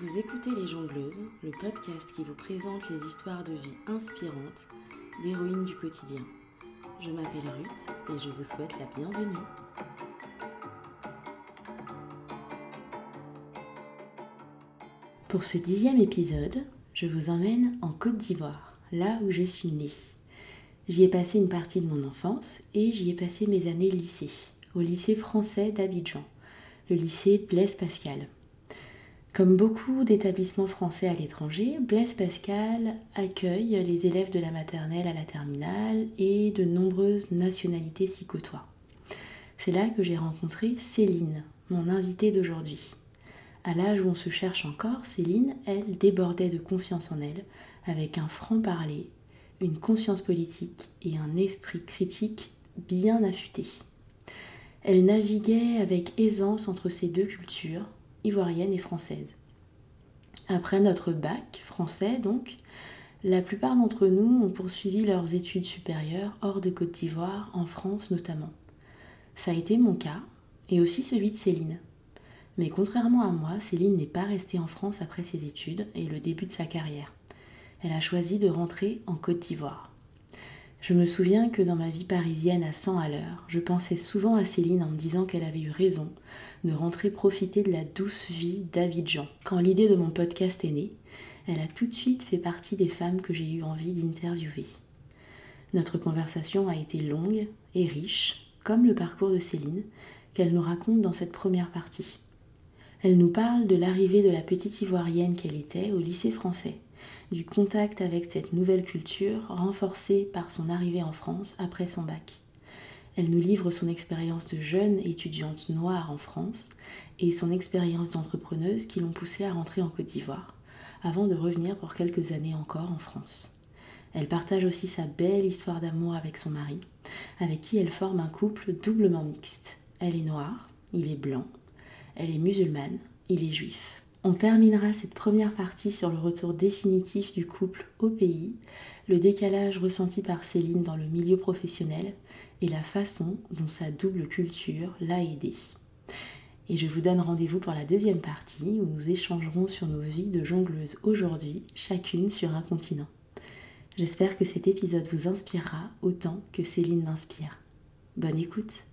Vous écoutez Les Jongleuses, le podcast qui vous présente les histoires de vie inspirantes d'héroïnes du quotidien. Je m'appelle Ruth et je vous souhaite la bienvenue. Pour ce dixième épisode, je vous emmène en Côte d'Ivoire, là où je suis née. J'y ai passé une partie de mon enfance et j'y ai passé mes années lycée, au lycée français d'Abidjan, le lycée Blaise Pascal. Comme beaucoup d'établissements français à l'étranger, Blaise Pascal accueille les élèves de la maternelle à la terminale et de nombreuses nationalités s'y côtoient. C'est là que j'ai rencontré Céline, mon invitée d'aujourd'hui. À l'âge où on se cherche encore, Céline, elle, débordait de confiance en elle, avec un franc-parler, une conscience politique et un esprit critique bien affûté. Elle naviguait avec aisance entre ces deux cultures, ivoirienne et française. Après notre bac français, donc, la plupart d'entre nous ont poursuivi leurs études supérieures hors de Côte d'Ivoire, en France notamment. Ça a été mon cas, et aussi celui de Céline. Mais contrairement à moi, Céline n'est pas restée en France après ses études et le début de sa carrière. Elle a choisi de rentrer en Côte d'Ivoire. Je me souviens que dans ma vie parisienne à 100 à l'heure, je pensais souvent à Céline en me disant qu'elle avait eu raison de rentrer profiter de la douce vie d'Abidjan. Quand l'idée de mon podcast est née, elle a tout de suite fait partie des femmes que j'ai eu envie d'interviewer. Notre conversation a été longue et riche, comme le parcours de Céline, qu'elle nous raconte dans cette première partie. Elle nous parle de l'arrivée de la petite Ivoirienne qu'elle était au lycée français, du contact avec cette nouvelle culture renforcée par son arrivée en France après son bac. Elle nous livre son expérience de jeune étudiante noire en France et son expérience d'entrepreneuse qui l'ont poussée à rentrer en Côte d'Ivoire, avant de revenir pour quelques années encore en France. Elle partage aussi sa belle histoire d'amour avec son mari, avec qui elle forme un couple doublement mixte. Elle est noire, il est blanc, elle est musulmane, il est juif. On terminera cette première partie sur le retour définitif du couple au pays, le décalage ressenti par Céline dans le milieu professionnel et la façon dont sa double culture l'a aidée. Et je vous donne rendez-vous pour la deuxième partie où nous échangerons sur nos vies de jongleuses aujourd'hui, chacune sur un continent. J'espère que cet épisode vous inspirera autant que Céline m'inspire. Bonne écoute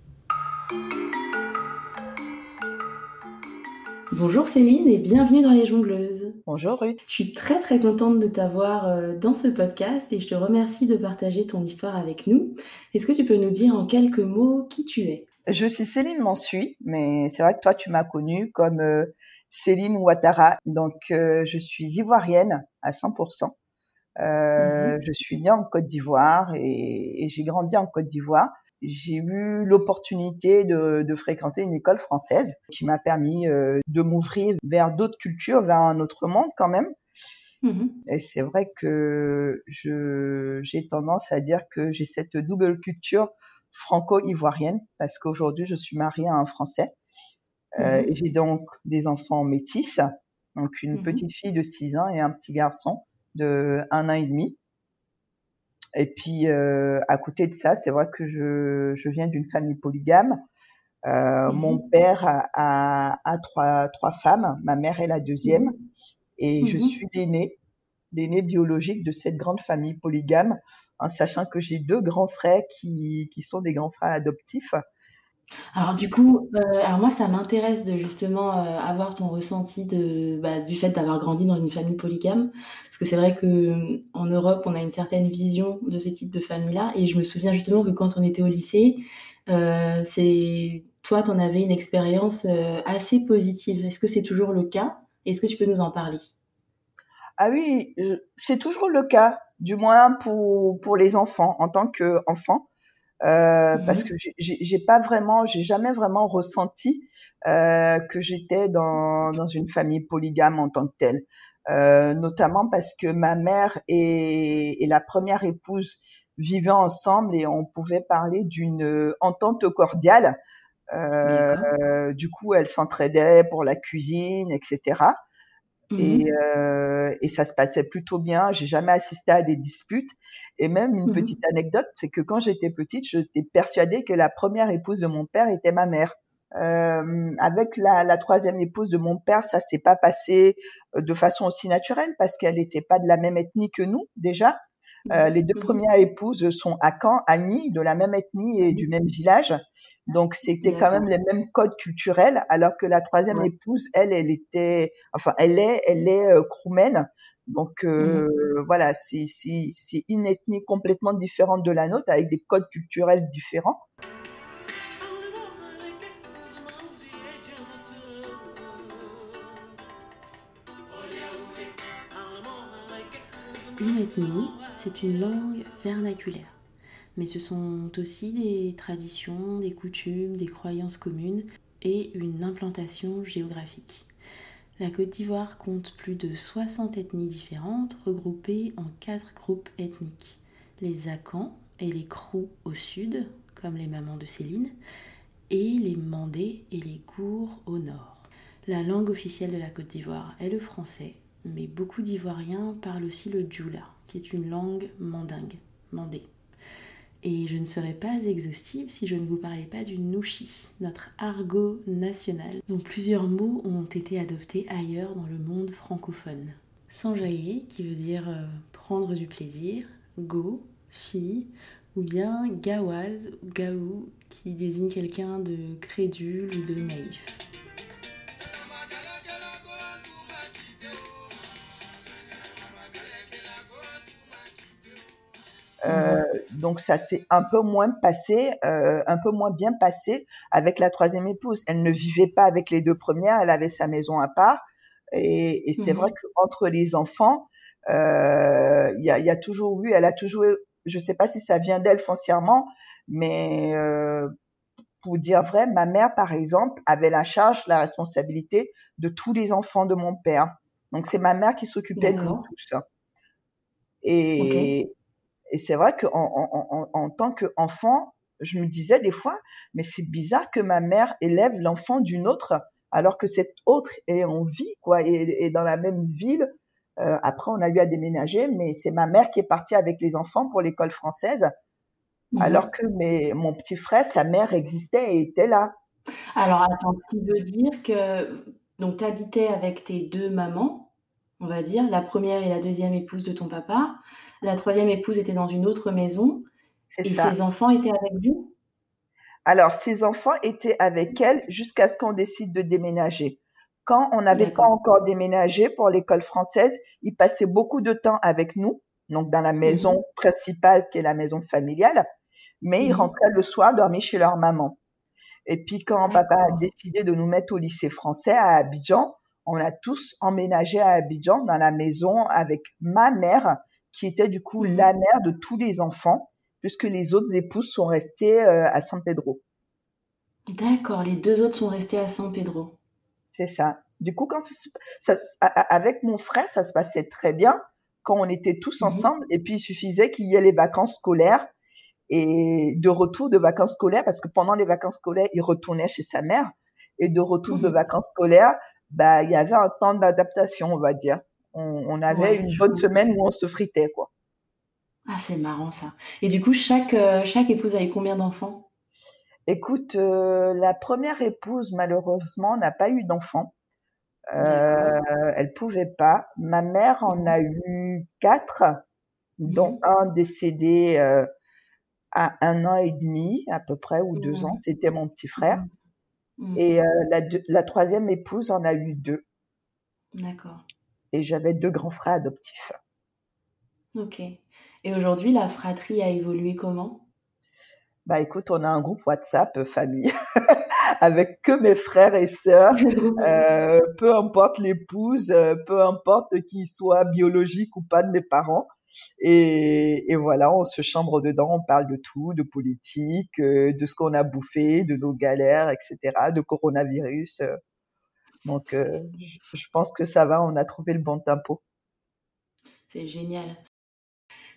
Bonjour Céline et bienvenue dans Les Jongleuses. Bonjour Ruth. Je suis très très contente de t'avoir euh, dans ce podcast et je te remercie de partager ton histoire avec nous. Est-ce que tu peux nous dire en quelques mots qui tu es? Je suis Céline Mansuy, mais c'est vrai que toi tu m'as connue comme euh, Céline Ouattara. Donc euh, je suis ivoirienne à 100%. Mhm. Je suis née en Côte d'Ivoire et, et j'ai grandi en Côte d'Ivoire j'ai eu l'opportunité de, de, fréquenter une école française qui m'a permis euh, de m'ouvrir vers d'autres cultures, vers un autre monde quand même. Mmh Et c'est vrai que je, j'ai tendance à dire que j'ai cette double culture franco-ivoirienne parce qu'aujourd'hui je suis mariée à un Français. Euh, mmh j'ai donc des enfants métis, donc une mmh petite fille de 6 ans et un petit garçon de 1 an et demi. Et puis, euh, à côté de ça, c'est vrai que je, je viens d'une famille polygame. Euh, Mon mmh père a, a, a, trois, trois femmes, ma mère est la deuxième, mmh et je mmh suis l'aînée, l'aînée biologique de cette grande famille polygame, en sachant que j'ai deux grands frères qui, qui sont des grands frères adoptifs. Alors du coup, euh, alors moi ça m'intéresse de justement euh, avoir ton ressenti bah, du fait d'avoir grandi dans une famille polygame, parce que c'est vrai que en Europe on a une certaine vision de ce type de famille-là, et je me souviens justement que quand on était au lycée, euh, c'est toi tu en avais une expérience assez positive. Est-ce que c'est toujours le cas? Est-ce que tu peux nous en parler? Ah oui, c'est toujours le cas, du moins pour pour les enfants en tant qu'enfant. Euh, parce mmh que j'ai pas vraiment, j'ai jamais vraiment ressenti euh, que j'étais dans, dans une famille polygame en tant que telle. Euh, notamment parce que ma mère et, et, la première épouse vivaient ensemble et on pouvait parler d'une entente cordiale. Euh, du coup, elles s'entraidaient pour la cuisine, etc. Et, mmh euh, et, ça se passait plutôt bien. J'ai jamais assisté à des disputes. Et même une mmh petite anecdote, c'est que quand j'étais petite, j'étais persuadée que la première épouse de mon père était ma mère. Euh, avec la, la, troisième épouse de mon père, ça s'est pas passé euh, de façon aussi naturelle parce qu'elle n'était pas de la même ethnie que nous déjà. Euh, les deux mhm. premières épouses sont à Caen, Annie, de la même ethnie et du même village. Donc c'était quand même les mêmes codes culturels, alors que la troisième épouse, elle, elle était, enfin, elle est, elle est euh, Donc euh, mhm. voilà, c'est c'est une ethnie complètement différente de la nôtre, avec des codes culturels différents. Une ethnie, c'est une langue vernaculaire, mais ce sont aussi des traditions, des coutumes, des croyances communes et une implantation géographique. La Côte d'Ivoire compte plus de 60 ethnies différentes regroupées en quatre groupes ethniques. Les Akans et les Krou au sud, comme les mamans de Céline, et les Mandés et les Gours au nord. La langue officielle de la Côte d'Ivoire est le français, mais beaucoup d'Ivoiriens parlent aussi le djoula, qui est une langue mandingue, mandée. Et je ne serais pas exhaustive si je ne vous parlais pas du nouchi, notre argot national, dont plusieurs mots ont été adoptés ailleurs dans le monde francophone. Sanjaye, qui veut dire euh, prendre du plaisir, go, fille, ou bien gawaz ou gaou, qui désigne quelqu'un de crédule ou de naïf. Euh, donc ça s'est un peu moins passé, euh, un peu moins bien passé avec la troisième épouse. Elle ne vivait pas avec les deux premières, elle avait sa maison à part. Et, et c'est vrai mhm. qu'entre les enfants, euh, il y, a, y, a, toujours eu, elle a toujours, je sais pas si ça vient d'elle foncièrement, mais euh, pour dire vrai, ma mère, par exemple, avait la charge, la responsabilité de tous les enfants de mon père. Donc c'est ma mère qui s'occupait de nous tous. Et, et c'est vrai qu'en en, en, en, tant qu'enfant, je me disais des fois, mais c'est bizarre que ma mère élève l'enfant d'une autre, alors que cette autre est en vie, quoi, et, et dans la même ville. Euh, après, on a eu à déménager, mais c'est ma mère qui est partie avec les enfants pour l'école française, mhm. alors que mes, mon petit frère, sa mère existait et était là. Alors, attends, ce qui veut dire que donc tu habitais avec tes deux mamans, on va dire, la première et la deuxième épouse de ton papa. La troisième épouse était dans une autre maison. Et ses enfants étaient avec vous? Alors, ses enfants étaient avec elle jusqu'à ce qu'on décide de déménager. Quand on n'avait pas encore déménagé pour l'école française, ils passaient beaucoup de temps avec nous, donc dans la mhm. maison principale qui est la maison familiale, mais ils mhm. rentraient le soir dormir chez leur maman. Et puis quand papa a décidé de nous mettre au lycée français à Abidjan, on a tous emménagé à Abidjan dans la maison avec ma mère qui était du coup la mhm. mère de tous les enfants, puisque les autres épouses sont restées euh, à San Pedro. D'accord, les deux autres sont restées à San Pedro. C'est ça. Du coup, quand ça, avec mon frère, ça se passait très bien quand on était tous mhm. ensemble, et puis il suffisait qu'il y ait les vacances scolaires et de retour de vacances scolaires, parce que pendant les vacances scolaires, il retournait chez sa mère, et de retour de vacances scolaires, bah, il y avait un temps d'adaptation, on va dire on, avait une bonne semaine où on se fritait, quoi. Ah, c'est marrant ça. Et du coup, chaque, euh, chaque épouse avait combien d'enfants? Écoute, euh, la première épouse, malheureusement, n'a pas eu d'enfants. Euh, elle pouvait pas. Ma mère en a eu quatre, dont mhm. un décédé euh, à un an et demi à peu près ou deux ans. C'était mon petit frère. Mhm. Et la, la troisième épouse en a eu deux. D'accord et j'avais deux grands frères adoptifs. Ok. Et aujourd'hui, la fratrie a évolué comment? Bah écoute, on a un groupe WhatsApp euh, famille avec que mes frères et sœurs, euh, peu importe l'épouse, euh, peu importe qu'il soit biologique ou pas de mes parents. Et, et, voilà, on se chambre dedans, on parle de tout, de politique, de ce qu'on a bouffé, de nos galères, etc., de coronavirus. Donc, euh, je pense que ça va, on a trouvé le bon tempo. C'est génial.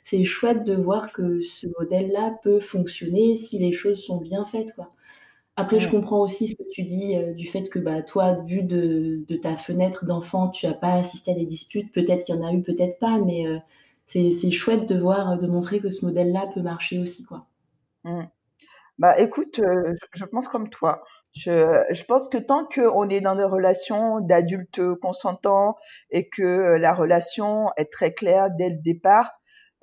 C'est chouette de voir que ce modèle-là peut fonctionner si les choses sont bien faites. Quoi. Après, je comprends aussi ce que tu dis euh, du fait que bah, toi, vu de, ta fenêtre d'enfant, tu n'as pas assisté à des disputes. Peut-être qu'il y en a eu, peut-être pas, mais euh, c'est chouette de voir, de montrer que ce modèle-là peut marcher aussi. Quoi. Mmh. Bah écoute, je pense comme toi. Je, pense que tant qu'on est dans des relations d'adultes consentants et que la relation est très claire dès le départ,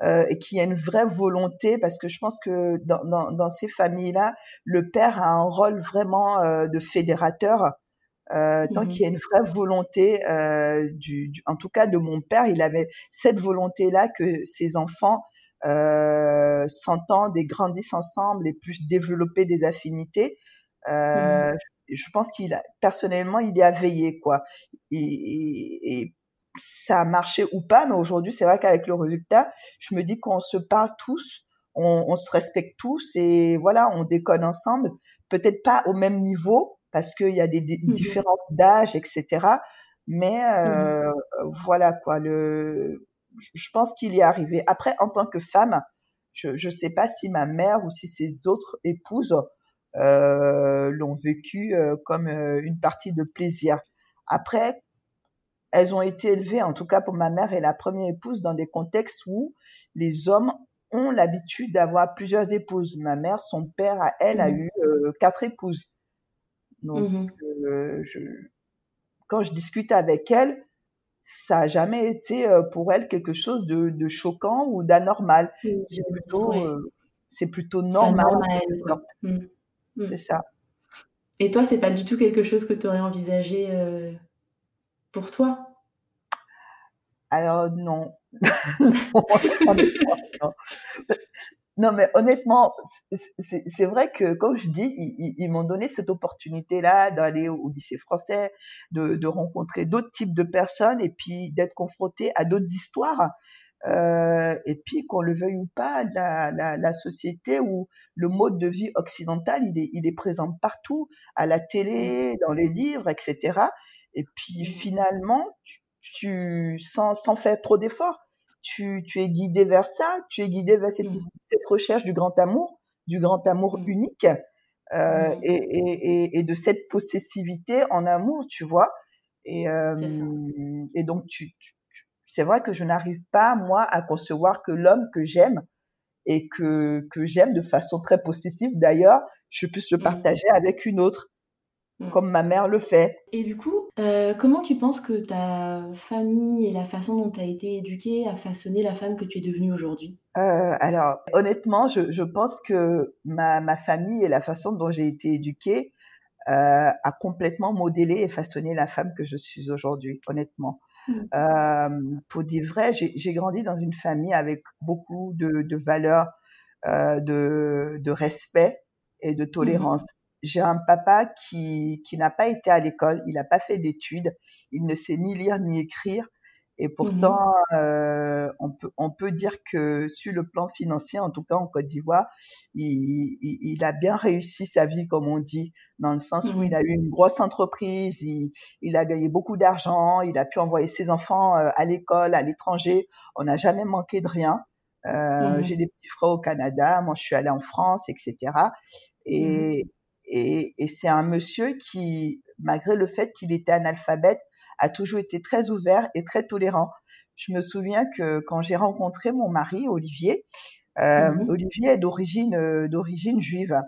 euh, et qu'il y a une vraie volonté, parce que je pense que dans ces familles-là, le père a un rôle vraiment euh, de fédérateur. Euh, tant mmh qu'il y a une vraie volonté, euh, du, du, en tout cas de mon père, il avait cette volonté-là que ses enfants euh, s'entendent et grandissent ensemble et puissent développer des affinités. Euh, mmh Je pense qu'il a, personnellement, il y a veillé quoi. Et, et, et ça a marché ou pas, mais aujourd'hui, c'est vrai qu'avec le résultat, je me dis qu'on se parle tous, on, on, se respecte tous et voilà, on déconne ensemble. Peut-être pas au même niveau parce qu'il y a des, des mmh différences d'âge, etc. Mais euh, mmh voilà quoi. Le, je pense qu'il y est arrivé. Après, en tant que femme, je ne sais pas si ma mère ou si ses autres épouses euh, l'ont vécu euh, comme euh, une partie de plaisir. Après, elles ont été élevées, en tout cas pour ma mère et la première épouse, dans des contextes où les hommes ont l'habitude d'avoir plusieurs épouses. Ma mère, son père, à elle, a mmh. eu euh, quatre épouses. Donc, mmh. euh, je, quand je discute avec elle, ça a jamais été euh, pour elle quelque chose de, de choquant ou d'anormal. Mmh. C'est plutôt, euh, c'est plutôt normal. normal c'est ça. Et toi, c'est pas du tout quelque chose que tu aurais envisagé euh, pour toi? Alors non. non. Mais honnêtement, c'est vrai que, comme je dis, ils, ils m'ont donné cette opportunité-là d'aller au lycée français, de, de rencontrer d'autres types de personnes et puis d'être confronté à d'autres histoires. Euh, et puis qu'on le veuille ou pas, la, la, la, société où le mode de vie occidental, il est, il est présent partout, à la télé, dans les livres, etc. Et puis finalement, tu, tu sans, sans faire trop d'efforts, tu, tu es guidé vers ça, tu es guidé vers cette, cette recherche du grand amour, du grand amour unique, euh, et, et, et, et, de cette possessivité en amour, tu vois. Et, euh, et donc, tu, tu c'est vrai que je n'arrive pas, moi, à concevoir que l'homme que j'aime et que, que j'aime de façon très possessive d'ailleurs, je puisse le mmh. partager mmh. avec une autre, mmh. comme ma mère le fait. Et du coup, euh, comment tu penses que ta famille et la façon dont tu as été éduquée a façonné la femme que tu es devenue aujourd'hui? Euh, Alors, honnêtement, je, je, pense que ma, ma famille et la façon dont j'ai été éduquée euh, a complètement modélé et façonné la femme que je suis aujourd'hui, honnêtement. Mmh. Euh, pour dire vrai, j'ai grandi dans une famille avec beaucoup de, de valeurs euh, de, de, respect et de tolérance. Mmh. J'ai un papa qui, qui n'a pas été à l'école, il n'a pas fait d'études, il ne sait ni lire ni écrire, et pourtant, mmh. euh, on, peut, on peut dire que sur le plan financier, en tout cas en Côte d'Ivoire, il, il, il, a bien réussi sa vie, comme on dit, dans le sens mmh. où il a eu une grosse entreprise, il, il a gagné beaucoup d'argent, il a pu envoyer ses enfants euh, à l'école, à l'étranger. On n'a jamais manqué de rien. Euh, mmh. J'ai des petits frères au Canada, moi je suis allée en France, etc. Et, et, et c'est un monsieur qui, malgré le fait qu'il était analphabète, a toujours été très ouvert et très tolérant. Je me souviens que quand j'ai rencontré mon mari, Olivier, euh, mmh Olivier est d'origine euh, d'origine juive.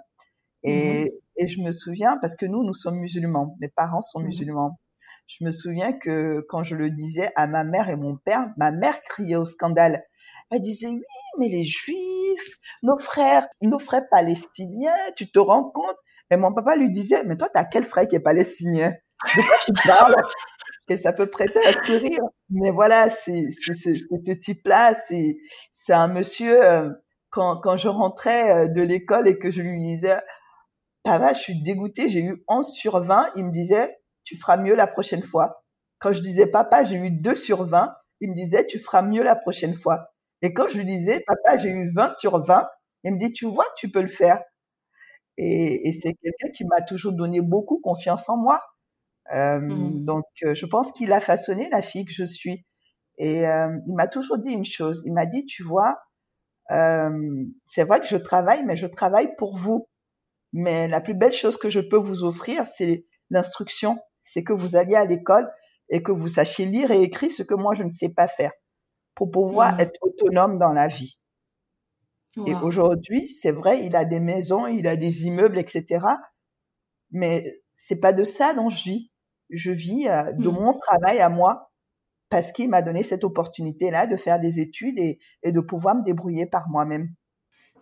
Et, mmh et, je me souviens, parce que nous, nous sommes musulmans, mes parents sont mmh musulmans. Je me souviens que quand je le disais à ma mère et mon père, ma mère criait au scandale. Elle disait, oui, mais les juifs, nos frères, nos frères palestiniens, tu te rends compte? Et mon papa lui disait, mais toi, t'as quel frère qui est palestinien? De quoi tu parles? et ça peut prêter à sourire. Mais voilà, c'est ce type-là, c'est c'est un monsieur. Euh, quand quand je rentrais euh, de l'école et que je lui disais, papa, je suis dégoûtée, j'ai eu 11 sur 20, il me disait, tu feras mieux la prochaine fois. Quand je disais, papa, j'ai eu 2 sur 20, il me disait, tu feras mieux la prochaine fois. Et quand je lui disais, papa, j'ai eu 20 sur 20, il me dit, tu vois, tu peux le faire. Et, et c'est quelqu'un qui m'a toujours donné beaucoup confiance en moi. Euh, mmh. Donc, euh, je pense qu'il a façonné la fille que je suis. Et euh, il m'a toujours dit une chose. Il m'a dit, tu vois, euh, c'est vrai que je travaille, mais je travaille pour vous. Mais la plus belle chose que je peux vous offrir, c'est l'instruction. C'est que vous alliez à l'école et que vous sachiez lire et écrire ce que moi je ne sais pas faire pour pouvoir mmh. être autonome dans la vie. Wow. Et aujourd'hui, c'est vrai, il a des maisons, il a des immeubles, etc. mais c'est pas de ça dont je vis. Je vis euh, de Mmh. mon travail à moi parce qu'il m'a donné cette opportunité-là de faire des études et, et de pouvoir me débrouiller par moi-même.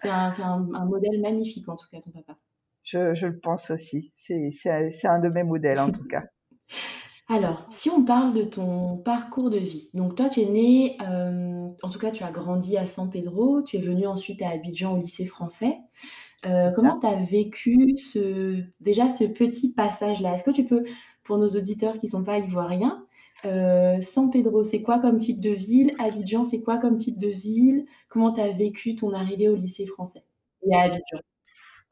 C'est un, c'est un- un modèle magnifique, en tout cas, ton papa. Je, je le pense aussi. C'est un de mes modèles en tout cas. Alors, si on parle de ton parcours de vie, donc toi tu es né, euh, en tout cas tu as grandi à San Pedro, tu es venu ensuite à Abidjan au lycée français. Euh, comment tu as vécu ce, déjà ce petit passage-là? Est-ce que tu peux, pour nos auditeurs qui sont pas ivoiriens, euh, San Pedro, c'est quoi comme type de ville? Abidjan, c'est quoi comme type de ville? Comment tu as vécu ton arrivée au lycée français? Et à Abidjan?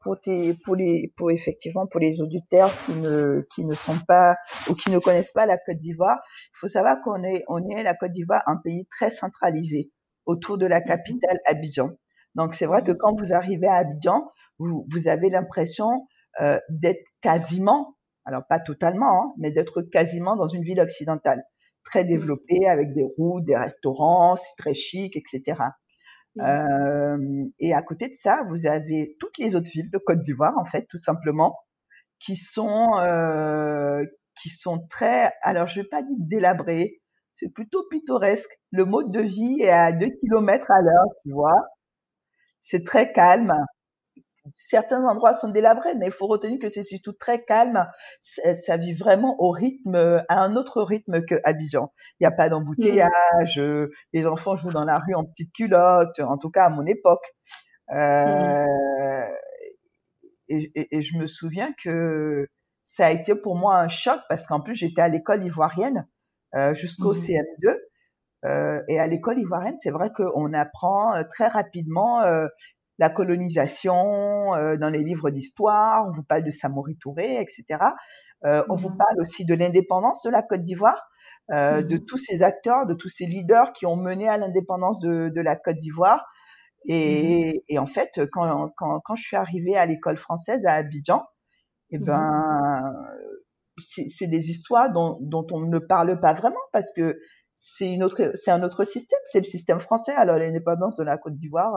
Pour, tes, pour les, pour effectivement pour les auditeurs qui ne, qui ne sont pas ou qui ne connaissent pas la Côte d'Ivoire, il faut savoir qu'on est, on est la Côte d'Ivoire un pays très centralisé autour de la capitale Abidjan. Donc c'est vrai que quand vous arrivez à Abidjan, vous, vous avez l'impression euh, d'être quasiment, alors pas totalement, hein, mais d'être quasiment dans une ville occidentale, très développée avec des routes, des restaurants, c'est très chic, etc. Euh, et à côté de ça, vous avez toutes les autres villes de Côte d'Ivoire, en fait, tout simplement, qui sont qui sont très, alors je vais pas dire délabrées, c'est plutôt pittoresque. Le mode de vie est à 2 kilomètres à l'heure, tu vois. C'est très calme. Certains endroits sont délabrés, mais il faut retenir que c'est surtout très calme. Ça, ça, vit vraiment au rythme, à un autre rythme que Abidjan. Il n'y a pas d'embouteillage. Mmh. Les enfants jouent dans la rue en petites culottes, en tout cas à mon époque. Euh, mmh. et, et, et, je me souviens que ça a été pour moi un choc parce qu'en plus j'étais à l'école ivoirienne euh, jusqu'au mmh. CM2. Euh, et à l'école ivoirienne, c'est vrai qu'on apprend très rapidement euh, la colonisation euh, dans les livres d'histoire, on vous parle de Samori Touré, etc. Euh, on mmh. vous parle aussi de l'indépendance de la Côte d'Ivoire, euh, mmh. de tous ces acteurs, de tous ces leaders qui ont mené à l'indépendance de, de, la Côte d'Ivoire. Et, mmh. et, en fait, quand, quand, quand, je suis arrivée à l'école française à Abidjan, eh ben, c'est des histoires dont, dont on ne parle pas vraiment parce que c'est une autre, c'est un autre système, c'est le système français. Alors l'indépendance de la Côte d'Ivoire,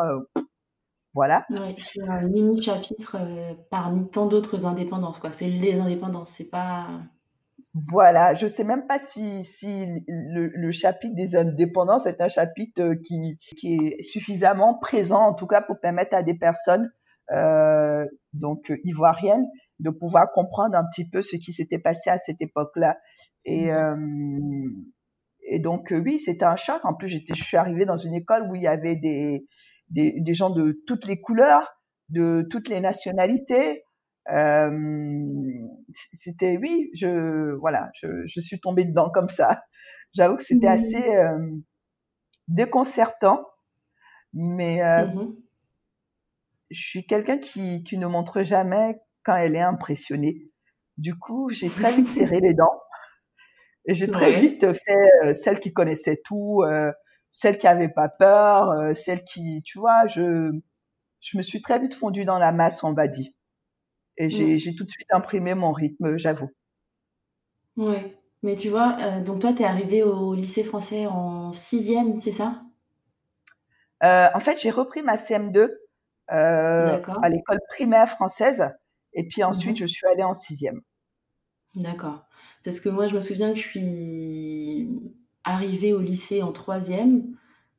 voilà. Ouais, c'est un mini chapitre euh, parmi tant d'autres indépendances, quoi. C'est les indépendances, c'est pas. Voilà, je sais même pas si, si le, le chapitre des indépendances est un chapitre qui, qui est suffisamment présent, en tout cas pour permettre à des personnes euh, donc ivoiriennes de pouvoir comprendre un petit peu ce qui s'était passé à cette époque-là. Et, euh, et donc oui, c'était un choc. En plus, j'étais, je suis arrivée dans une école où il y avait des des, des, gens de toutes les couleurs, de toutes les nationalités. Euh, c'était oui, je voilà, je, je, suis tombée dedans comme ça. J'avoue que c'était mmh. assez euh, déconcertant, mais euh, mmh. je suis quelqu'un qui, qui ne montre jamais quand elle est impressionnée. Du coup, j'ai très vite serré les dents et j'ai très vite fait celle qui connaissait tout celle qui avait pas peur, euh, celle qui, tu vois, je, je me suis très vite fondue dans la masse, on va dire. Et j'ai, mmh. tout de suite imprimé mon rythme, j'avoue. Ouais. Mais tu vois, euh, donc toi, tu es arrivée au lycée français en sixième, c'est ça? Euh, En fait, j'ai repris ma CM2 à l'école primaire française. Et puis ensuite, mmh. je suis allée en sixième. D'accord. Parce que moi, je me souviens que je suis arrivée au lycée en troisième.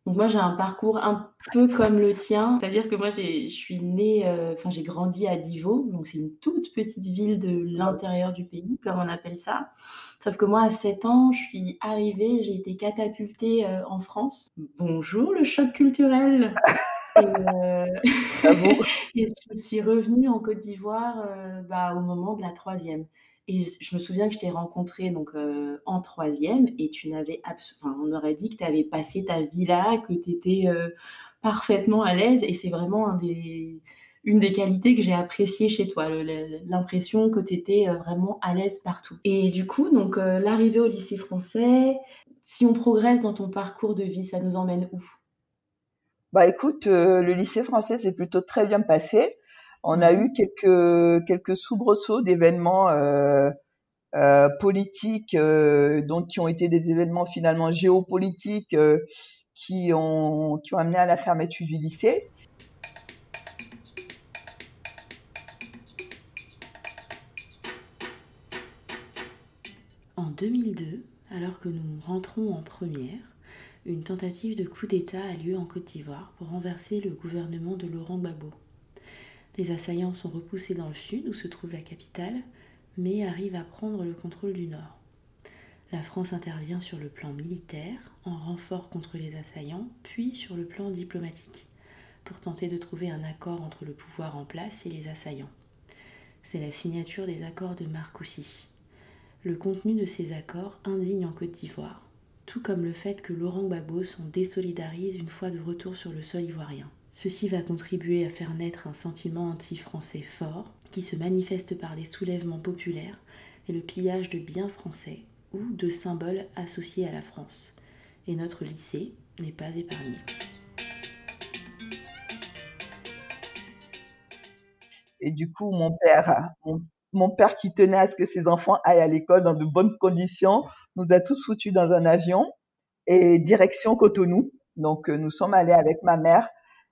Donc moi j'ai un parcours un peu comme le tien, c'est-à-dire que moi je suis née, enfin euh, j'ai grandi à Divo, donc c'est une toute petite ville de l'intérieur du pays, comme on appelle ça. Sauf que moi à 7 ans, je suis arrivée, j'ai été catapultée euh, en France. Bonjour le choc culturel. Et, euh... et, je suis revenue en Côte d'Ivoire bah, au moment de la troisième. Et je me souviens que je t'ai rencontré donc euh, en troisième et tu n'avais enfin, on aurait dit que tu avais passé ta vie là, que tu étais euh, parfaitement à l'aise et c'est vraiment une des qualités que j'ai appréciées chez toi, l'impression que tu étais euh, vraiment à l'aise partout. Et du coup, donc l'arrivée au lycée français, si on progresse dans ton parcours de vie, ça nous emmène où? Bah écoute, le lycée français s'est plutôt très bien passé. On a eu quelques quelques soubresauts d'événements euh, euh, politiques, euh, qui ont été des événements finalement géopolitiques qui ont qui ont amené à la fermeture du lycée. En 2002, alors que nous rentrons en première, une tentative de coup d'État a lieu en Côte d'Ivoire pour renverser le gouvernement de Laurent Gbagbo. Les assaillants sont repoussés dans le sud où se trouve la capitale, mais arrivent à prendre le contrôle du nord. La France intervient sur le plan militaire, en renfort contre les assaillants, puis sur le plan diplomatique, pour tenter de trouver un accord entre le pouvoir en place et les assaillants. C'est la signature des accords de Marcoussis. Le contenu de ces accords indigne en Côte d'Ivoire, tout comme le fait que Laurent Gbagbo s'en désolidarise une fois de retour sur le sol ivoirien. Ceci va contribuer à faire naître un sentiment anti-français fort, qui se manifeste par les soulèvements populaires et le pillage de biens français ou de symboles associés à la France. Et notre lycée n'est pas épargné. Et du coup, mon père, mon père qui tenait à ce que ses enfants aillent à l'école dans de bonnes conditions, nous a tous foutus dans un avion et direction Cotonou. Donc, euh, nous sommes allés avec ma mère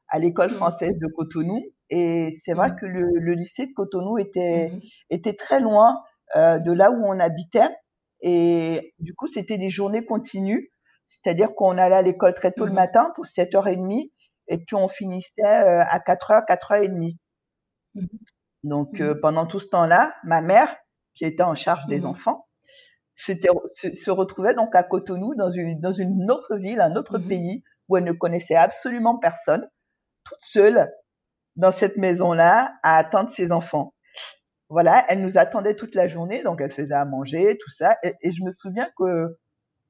à l'école mmh. française de Cotonou. Et c'est vrai mmh. que le, lycée de Cotonou était, mmh. était très loin euh, de là où on habitait. Et du coup, c'était des journées continues. C'est-à-dire qu'on allait à l'école très tôt le matin pour 7h30 et puis on finissait euh, à 4h, 4h30. Donc, euh, pendant tout ce temps-là, ma mère, qui était en charge des enfants, se, se, retrouvait donc à Cotonou, dans une, dans une autre ville, un autre pays, où elle ne connaissait absolument personne, toute seule, dans cette maison-là, à attendre ses enfants. Voilà, elle nous attendait toute la journée, donc elle faisait à manger, tout ça. Et, et je me souviens que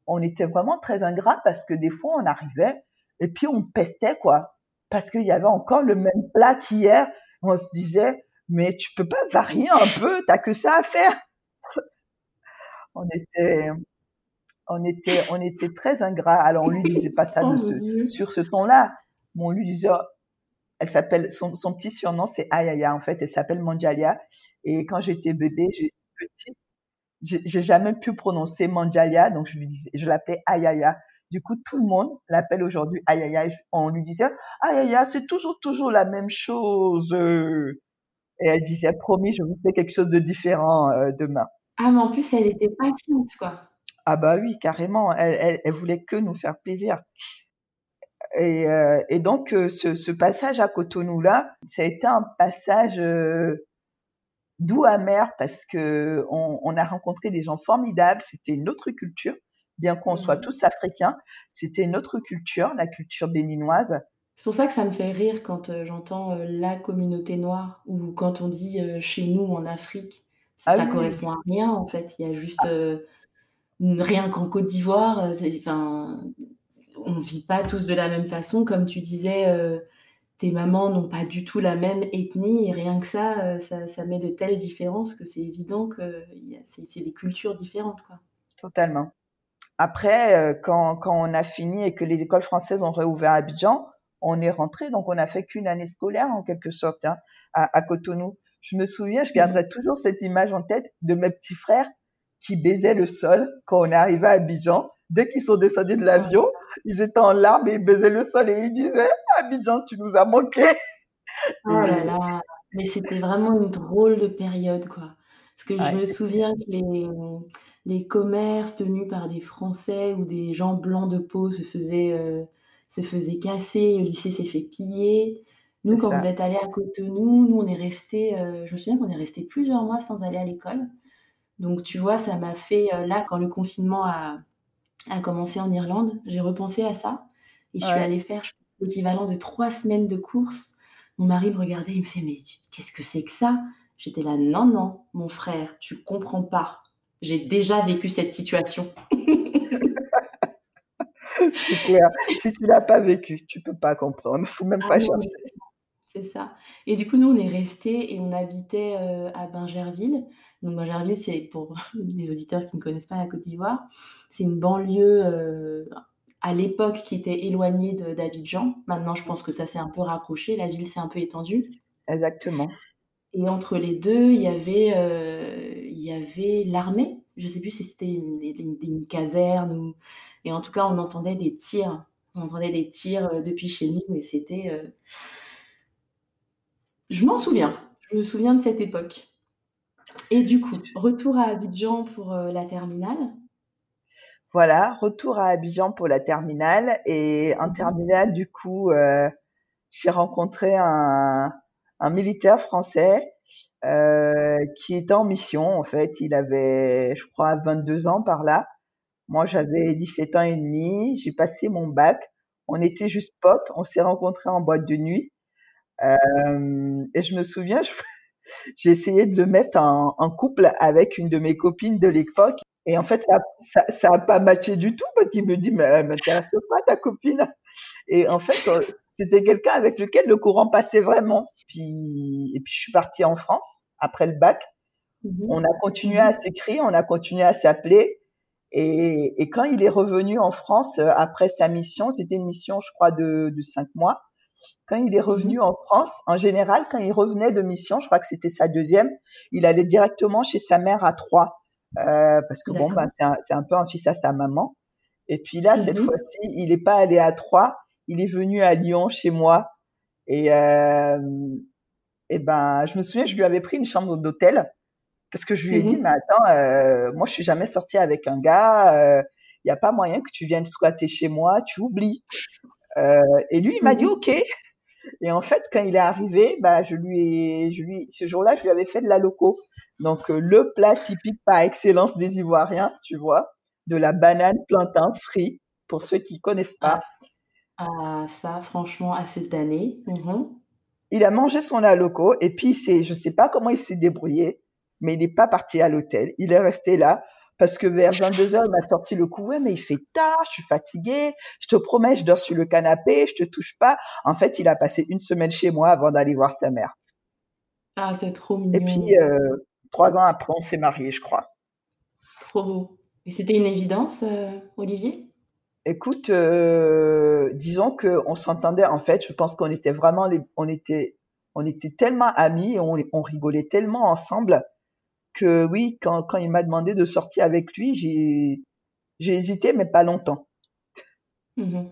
on était vraiment très ingrats parce que des fois on arrivait et puis on pestait quoi, parce qu'il y avait encore le même plat qu'hier. On se disait, mais tu peux pas varier un peu, t'as que ça à faire. on était, on était, on était très ingrats. Alors on lui disait pas ça oh sur ce ton-là, mais on lui disait, elle s'appelle, son, son, petit surnom c'est Ayaya en fait, elle s'appelle Manjalia. Et quand j'étais bébé, j'ai petite, j'ai jamais pu prononcer Manjalia, donc je lui disais, je l'appelais Ayaya. Du coup, tout le monde l'appelle aujourd'hui Ayaya. On lui disait, Ayaya, c'est toujours, toujours la même chose. Et elle disait, promis, je vous fais quelque chose de différent euh, demain. Ah, mais en plus, elle était patiente, quoi. Ah bah oui, carrément. Elle, elle, voulait que nous faire plaisir. Et, euh, et donc, euh, ce, ce, passage à Cotonou-là, ça a été un passage doux amer parce que on, on, a rencontré des gens formidables. C'était une autre culture, bien qu'on soit mmh tous africains. C'était une autre culture, la culture béninoise. C'est pour ça que ça me fait rire quand euh, j'entends euh, la communauté noire ou quand on dit euh, chez nous en Afrique. Ça, ah correspond à rien en fait. Il y a juste rien qu'en Côte d'Ivoire. Enfin, on vit pas tous de la même façon. Comme tu disais, tes mamans n'ont pas du tout la même ethnie et rien que ça, ça, met de telles différences que c'est évident que c'est des cultures différentes. Quoi. Totalement. Après, quand, quand, on a fini et que les écoles françaises ont réouvert à Abidjan, on est rentré, donc on n'a fait qu'une année scolaire en quelque sorte hein, à, Cotonou. Je me souviens, je garderai mmh. toujours cette image en tête de mes petits frères qui baisaient le sol quand on est arrivé à Abidjan. Dès qu'ils sont descendus de l'avion, ils étaient en larmes et ils baisaient le sol et ils disaient Abidjan, tu nous as manqué. Oh là là, mais c'était vraiment une drôle de période, quoi. Parce que je me souviens que les, les commerces tenus par des Français ou des gens blancs de peau se faisaient euh, se faisait casser, le lycée s'est fait piller. Nous, quand vous êtes allés à Cotonou, nous, on est resté, euh, je me souviens qu'on est resté plusieurs mois sans aller à l'école. Donc, tu vois, ça m'a fait, euh, là, quand le confinement a, a commencé en Irlande, j'ai repensé à ça. Et je suis allée faire l'équivalent de trois semaines de course. Mon mari me regardait, il me fait, mais qu'est-ce que c'est que ça? J'étais là, non, non, mon frère, tu comprends pas. J'ai déjà vécu cette situation. c'est clair. Si tu l'as pas vécu, tu peux pas comprendre. Faut même ah pas chercher. C'est ça. Et du coup, nous, on est restés et on habitait euh, à Bingerville. Donc, Bingerville, c'est pour les auditeurs qui ne connaissent pas la Côte d'Ivoire, c'est une banlieue euh, à l'époque qui était éloignée d'Abidjan. Maintenant, je pense que ça s'est un peu rapproché. La ville s'est un peu étendue. Exactement. Et entre les deux, il y avait, euh, il y avait l'armée. Je sais plus si c'était une, une, caserne ou et en tout cas, on entendait des tirs. On entendait des tirs euh, depuis chez nous et c'était. Euh, je m'en souviens. Je me souviens de cette époque. Et du coup, retour à Abidjan pour la terminale Voilà, retour à Abidjan pour la terminale. Et en mmh terminale, du coup, j'ai rencontré un, un militaire français euh, qui était en mission. En fait, il avait, je crois, 22 ans par là. Moi, j'avais 17 ans et demi. J'ai passé mon bac. On était juste potes. On s'est rencontrés en boîte de nuit. Euh, et je me souviens, j'ai essayé de le mettre en, en, couple avec une de mes copines de l'époque. Et en fait, ça, ça, ça a pas matché du tout parce qu'il me dit, mais elle m'intéresse pas ta copine. Et en fait, euh, c'était quelqu'un avec lequel le courant passait vraiment. Puis, et puis je suis partie en France après le bac. Mhm. On a continué à s'écrire, on a continué à s'appeler. Et, et, quand il est revenu en France euh, après sa mission, c'était une mission, je crois, de, de cinq mois. Quand il est revenu mhm. en France, en général, quand il revenait de mission, je crois que c'était sa deuxième, il allait directement chez sa mère à Troyes, euh, parce que bon, ben, c'est un, un, peu un fils à sa maman. Et puis là, cette mhm. fois-ci, il n'est pas allé à Troyes, il est venu à Lyon chez moi et euh, et ben je me souviens je lui avais pris une chambre d'hôtel parce que je lui ai dit mhm. mais attends euh, moi je suis jamais sortie avec un gars il euh, y a pas moyen que tu viennes squatter chez moi tu oublies et lui il m'a dit mhm. ok et en fait quand il est arrivé bah je lui ai je lui ce jour-là je lui avais fait de la loco donc euh, le plat typique par excellence des Ivoiriens tu vois de la banane plantain frit pour ceux qui connaissent pas ah. Ah, ça, franchement, à cette année. Mhm. Il a mangé son loco et puis c'est, je sais pas comment il s'est débrouillé, mais il n'est pas parti à l'hôtel. Il est resté là parce que vers 22 heures, il m'a sorti le coup. Ouais, mais il fait tard, je suis fatigué. Je te promets, je dors sur le canapé, je te touche pas. En fait, il a passé une semaine chez moi avant d'aller voir sa mère. Ah, c'est trop mignon. Et puis, euh, trois ans après, on s'est mariés, je crois. Trop beau. Et c'était une évidence, euh, Olivier? Écoute, euh, disons que on s'entendait. En fait, je pense qu'on était vraiment, les, on était, on était tellement amis, on, on rigolait tellement ensemble que oui, quand, quand il m'a demandé de sortir avec lui, j'ai, hésité, mais pas longtemps. Mmh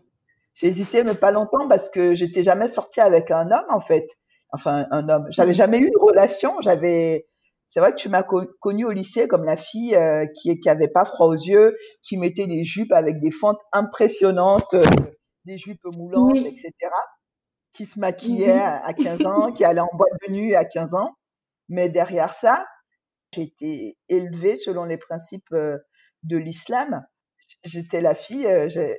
j'ai hésité, mais pas longtemps parce que j'étais jamais sortie avec un homme en fait. Enfin, un homme. J'avais mmh. jamais eu de relation. J'avais, c'est vrai que tu m'as connue au lycée comme la fille euh, qui qui avait pas froid aux yeux, qui mettait des jupes avec des fentes impressionnantes, euh, des jupes moulantes, etc. Qui se maquillait mm-hmm. à 15 ans, qui allait en boîte de nuit à 15 ans. Mais derrière ça, j'ai été élevée selon les principes euh, de l'islam. J'étais la fille,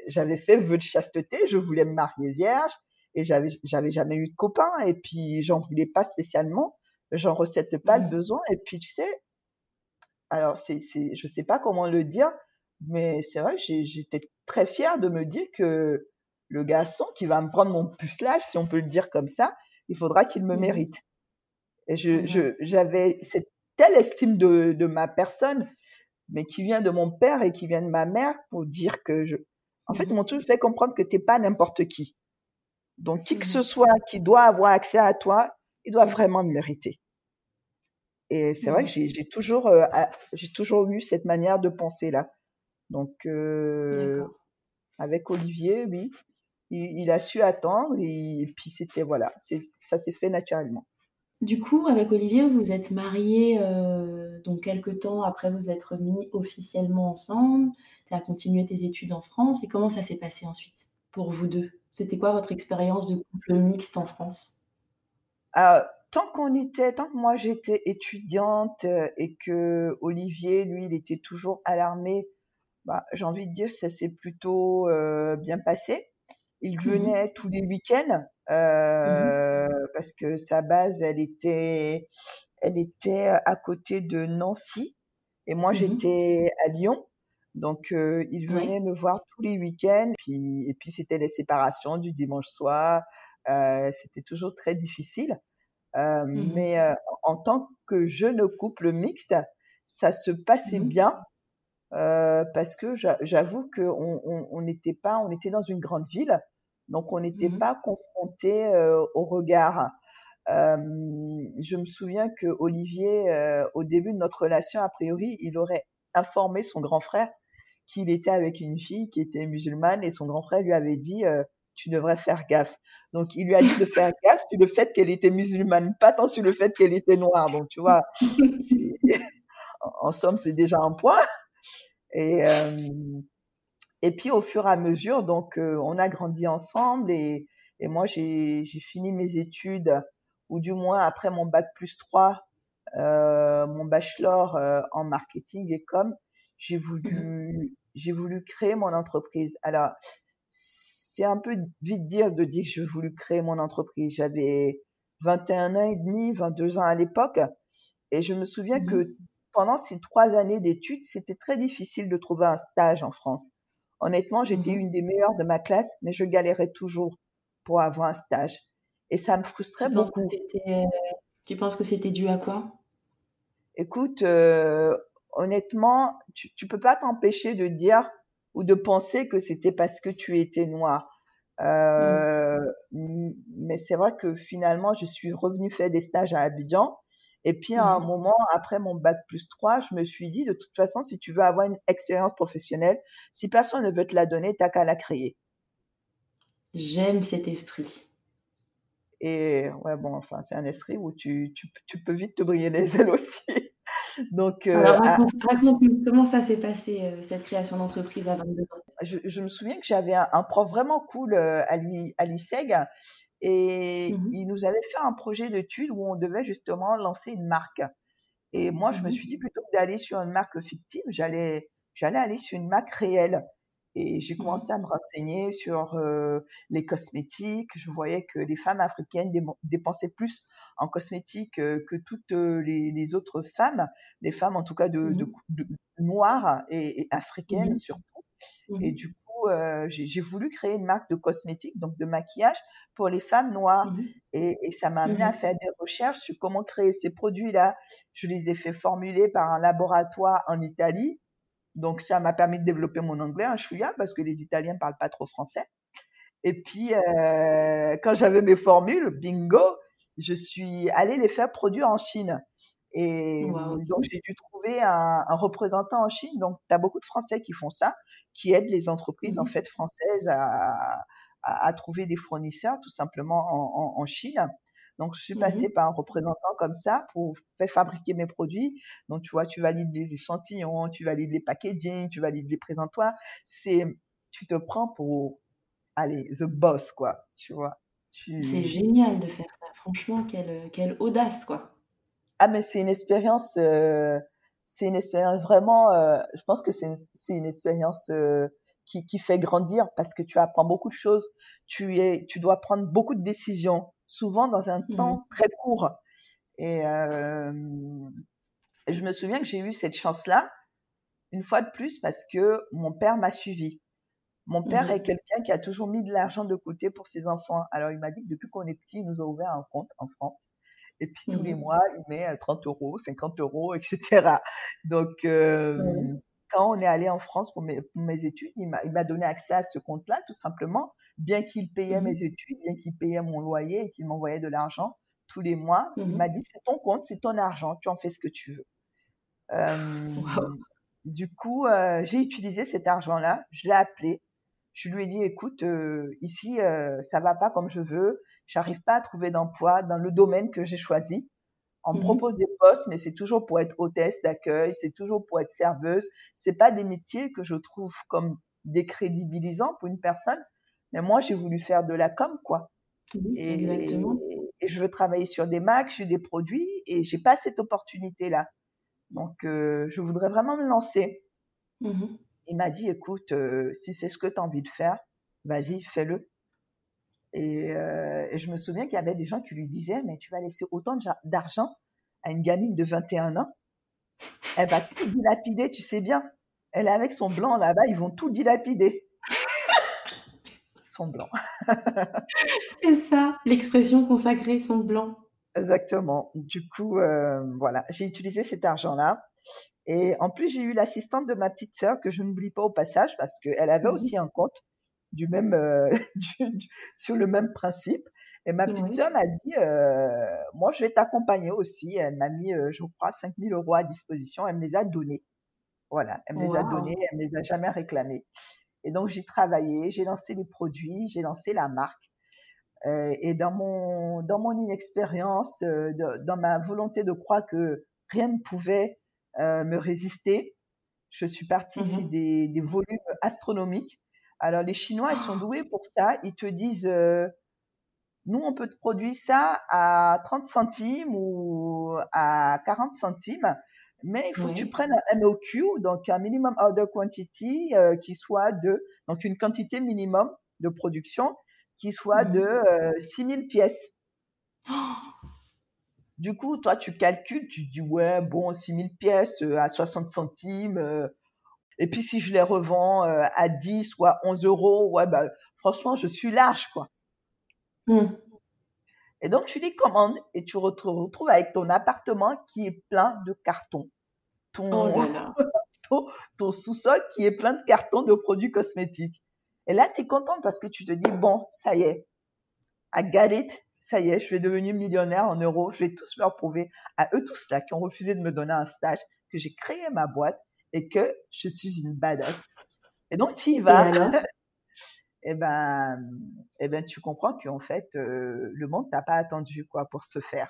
j'avais fait vœu de chasteté, je voulais me marier vierge et j'avais j'avais jamais eu de copain et puis j'en voulais pas spécialement j'en recette pas le mmh. besoin. Et puis, tu sais, alors, c'est, c'est, je sais pas comment le dire, mais c'est vrai, j'étais très fière de me dire que le garçon qui va me prendre mon pucelage, si on peut le dire comme ça, il faudra qu'il me mmh. mérite. Et je, mmh je, j'avais cette telle estime de, de ma personne, mais qui vient de mon père et qui vient de ma mère pour dire que je, en fait, mon tout fait comprendre que t'es pas n'importe qui. Donc, qui que ce soit qui doit avoir accès à toi, il doit vraiment le mériter. Et c'est vrai que mmh. j'ai toujours, euh, j'ai toujours eu cette manière de penser là. Donc, euh, avec Olivier, oui, il, a su attendre et, puis c'était voilà, ça s'est fait naturellement. Du coup, avec Olivier, vous êtes mariés euh, donc quelques temps après vous être mis officiellement ensemble. Tu as continué tes études en France. Et comment ça s'est passé ensuite pour vous deux? C'était quoi votre expérience de couple mixte en France? Ah, tant qu'on était, tant que moi j'étais étudiante euh, et que Olivier, lui, il était toujours à l'armée, bah, j'ai envie de dire ça s'est plutôt euh, bien passé. Il mmh venait tous les week-ends mmh euh, parce que sa base, elle était, elle était à côté de Nancy et moi mmh j'étais à Lyon. Donc, il venait me voir tous les week-ends. Puis, et puis, c'était les séparations du dimanche soir. Euh, c'était toujours très difficile. Euh, mmh mais euh, en tant que jeune couple mixte, ça se passait mmh bien euh, parce que j'avoue qu'on on n'était pas, on était dans une grande ville, donc on n'était mmh pas confronté euh, au regard. Euh, je me souviens que Olivier, euh, au début de notre relation, a priori, il aurait informé son grand frère qu'il était avec une fille qui était musulmane et son grand frère lui avait dit tu devrais faire gaffe. Donc, il lui a dit de faire gaffe sur le fait qu'elle était musulmane, pas tant sur le fait qu'elle était noire. Donc, tu vois, en somme, c'est déjà un point. Et, euh, et puis, au fur et à mesure, donc, euh, on a grandi ensemble et, et moi, j'ai fini mes études, ou du moins après mon bac plus 3, euh, mon bachelor euh, en marketing et com, j'ai voulu, mmh j'ai voulu créer mon entreprise. Alors, c'est un peu vite dire de dire que j'ai voulu créer mon entreprise. J'avais 21 ans et demi, 22 ans à l'époque, et je me souviens que mmh pendant ces trois années d'études, c'était très difficile de trouver un stage en France. Honnêtement, j'étais mmh une des meilleures de ma classe, mais je galérais toujours pour avoir un stage. Et ça me frustrait tu beaucoup. tu penses que c'était dû à quoi? Écoute, euh, honnêtement, tu, tu peux pas t'empêcher de dire ou de penser que c'était parce que tu étais noir. Euh, Mais c'est vrai que finalement, je suis revenue faire des stages à Abidjan. Et puis, à un mmh. moment, après mon bac plus 3, je me suis dit, de toute façon, si tu veux avoir une expérience professionnelle, si personne ne veut te la donner, t'as qu'à la créer. J'aime cet esprit. Et ouais, bon, enfin, c'est un esprit où tu, tu, tu, peux vite te briller les ailes aussi. Donc, euh, Alors, raconte, comment ça s'est passé, euh, cette création d'entreprise à 22 ans? Je, je, me souviens que j'avais un, prof vraiment cool euh, à l'ISEG et mmh il nous avait fait un projet d'étude où on devait justement lancer une marque. Et moi, je me mmh suis dit, plutôt que d'aller sur une marque fictive, j'allais, j'allais aller sur une marque réelle. Et j'ai mmh commencé à me renseigner sur euh, les cosmétiques. Je voyais que les femmes africaines dépensaient plus en cosmétiques euh, que toutes euh, les, les, autres femmes, les femmes en tout cas de, de, de noires et, et africaines surtout. Et du euh, j'ai voulu créer une marque de cosmétiques, donc de maquillage pour les femmes noires. Et, et, ça m'a amené à faire des recherches sur comment créer ces produits-là. Je les ai fait formuler par un laboratoire en Italie. Donc ça m'a permis de développer mon anglais, un chouïa, parce que les Italiens parlent pas trop français. Et puis, euh, quand j'avais mes formules, bingo, je suis allée les faire produire en Chine. Et donc, j'ai dû trouver un, un, représentant en Chine. Donc, tu as beaucoup de Français qui font ça, qui aident les entreprises, en mmh fait, françaises à, à, à, trouver des fournisseurs, tout simplement, en, en, en Chine. Donc, je suis mmh passée par un représentant comme ça pour faire fabriquer mes produits. Donc, tu vois, tu valides les échantillons, tu valides les packaging, tu valides les présentoirs. C'est, tu te prends pour, allez, the boss, quoi, tu vois. Tu... C'est génial de faire ça. Franchement, quelle, quelle audace, quoi. Ah, mais c'est une expérience, euh, c'est une expérience vraiment, euh, je pense que c'est une, une, expérience euh, qui, qui fait grandir parce que tu apprends beaucoup de choses. Tu es, tu dois prendre beaucoup de décisions souvent dans un mmh temps très court. Et euh, je me souviens que j'ai eu cette chance-là, une fois de plus, parce que mon père m'a suivi. Mon père mmh est quelqu'un qui a toujours mis de l'argent de côté pour ses enfants. Alors, il m'a dit que depuis qu'on est petit, il nous a ouvert un compte en France. Et puis, tous les mmh. mois, il met 30 euros, 50 euros, etc. Donc, euh, quand on est allé en France pour mes, pour mes études, il m'a donné accès à ce compte-là, tout simplement. Bien qu'il payait mmh. mes études, bien qu'il payait mon loyer et qu'il m'envoyait de l'argent tous les mois, il mmh. m'a dit c'est ton compte, c'est ton argent, tu en fais ce que tu veux. Euh, Du coup, euh, j'ai utilisé cet argent-là, je l'ai appelé, je lui ai dit écoute, euh, ici euh, ça va pas comme je veux, j'arrive pas à trouver d'emploi dans le domaine que j'ai choisi. On me mmh propose des postes, mais c'est toujours pour être hôtesse d'accueil, c'est toujours pour être serveuse. C'est pas des métiers que je trouve comme décrédibilisants pour une personne mais moi, j'ai voulu faire de la com, quoi. et, exactement. Et, je veux travailler sur des marques, sur des produits, et j'ai pas cette opportunité-là. Donc, euh, je voudrais vraiment me lancer. Mmh Il m'a dit, écoute, euh, si c'est ce que tu as envie de faire, vas-y, fais-le. Et, euh, et, je me souviens qu'il y avait des gens qui lui disaient, mais tu vas laisser autant d'argent à une gamine de 21 ans. Elle va tout dilapider, tu sais bien. Elle est avec son blanc là-bas, ils vont tout dilapider blanc. c'est ça, l'expression consacrée, son blanc. Exactement. Du coup, euh, voilà, j'ai utilisé cet argent-là. Et en plus, j'ai eu l'assistante de ma petite sœur que je n'oublie pas au passage parce qu'elle avait aussi un compte du même, euh, sur le même principe. Et ma petite sœur m'a dit, euh, moi, je vais t'accompagner aussi. Elle m'a mis, je crois, 5000 euros à disposition. Elle me les a donnés. Voilà, elle me les a donnés. Elle me les a jamais réclamés. Et donc, j'ai travaillé, j'ai lancé les produits, j'ai lancé la marque. Euh, et dans mon, dans mon inexpérience, euh, dans ma volonté de croire que rien ne pouvait euh, me résister, je suis partie ici mmh des, des, volumes astronomiques. Alors, les Chinois, ils sont ah! doués pour ça. Ils te disent, nous, on peut te produire ça à 30 centimes ou à 40 centimes, mais il faut que tu prennes un MOQ, donc un minimum order quantity, qui soit de, donc une quantité minimum de production qui soit de euh, 6000 pièces. Du coup, toi, tu calcules, tu dis, ouais, bon, 6000 pièces euh, à 60 centimes. Et puis, si je les revends euh, à 10 ou à 11 euros, ouais, bah, franchement, je suis large, quoi. Mmh. Et donc, tu les commandes et tu te retrouves avec ton appartement qui est plein de cartons. Ton, oh ton, ton sous-sol qui est plein de cartons de produits cosmétiques. Et là, tu es contente parce que tu te dis, bon, ça y est, I got it, ça y est, je suis devenue millionnaire en euros, je vais tous leur prouver à eux tous là qui ont refusé de me donner un stage que j'ai créé ma boîte et que je suis une badass. Et donc, tu y vas. Et, ben, et ben, tu comprends qu'en fait, euh, le monde t'a pas attendu quoi pour se faire.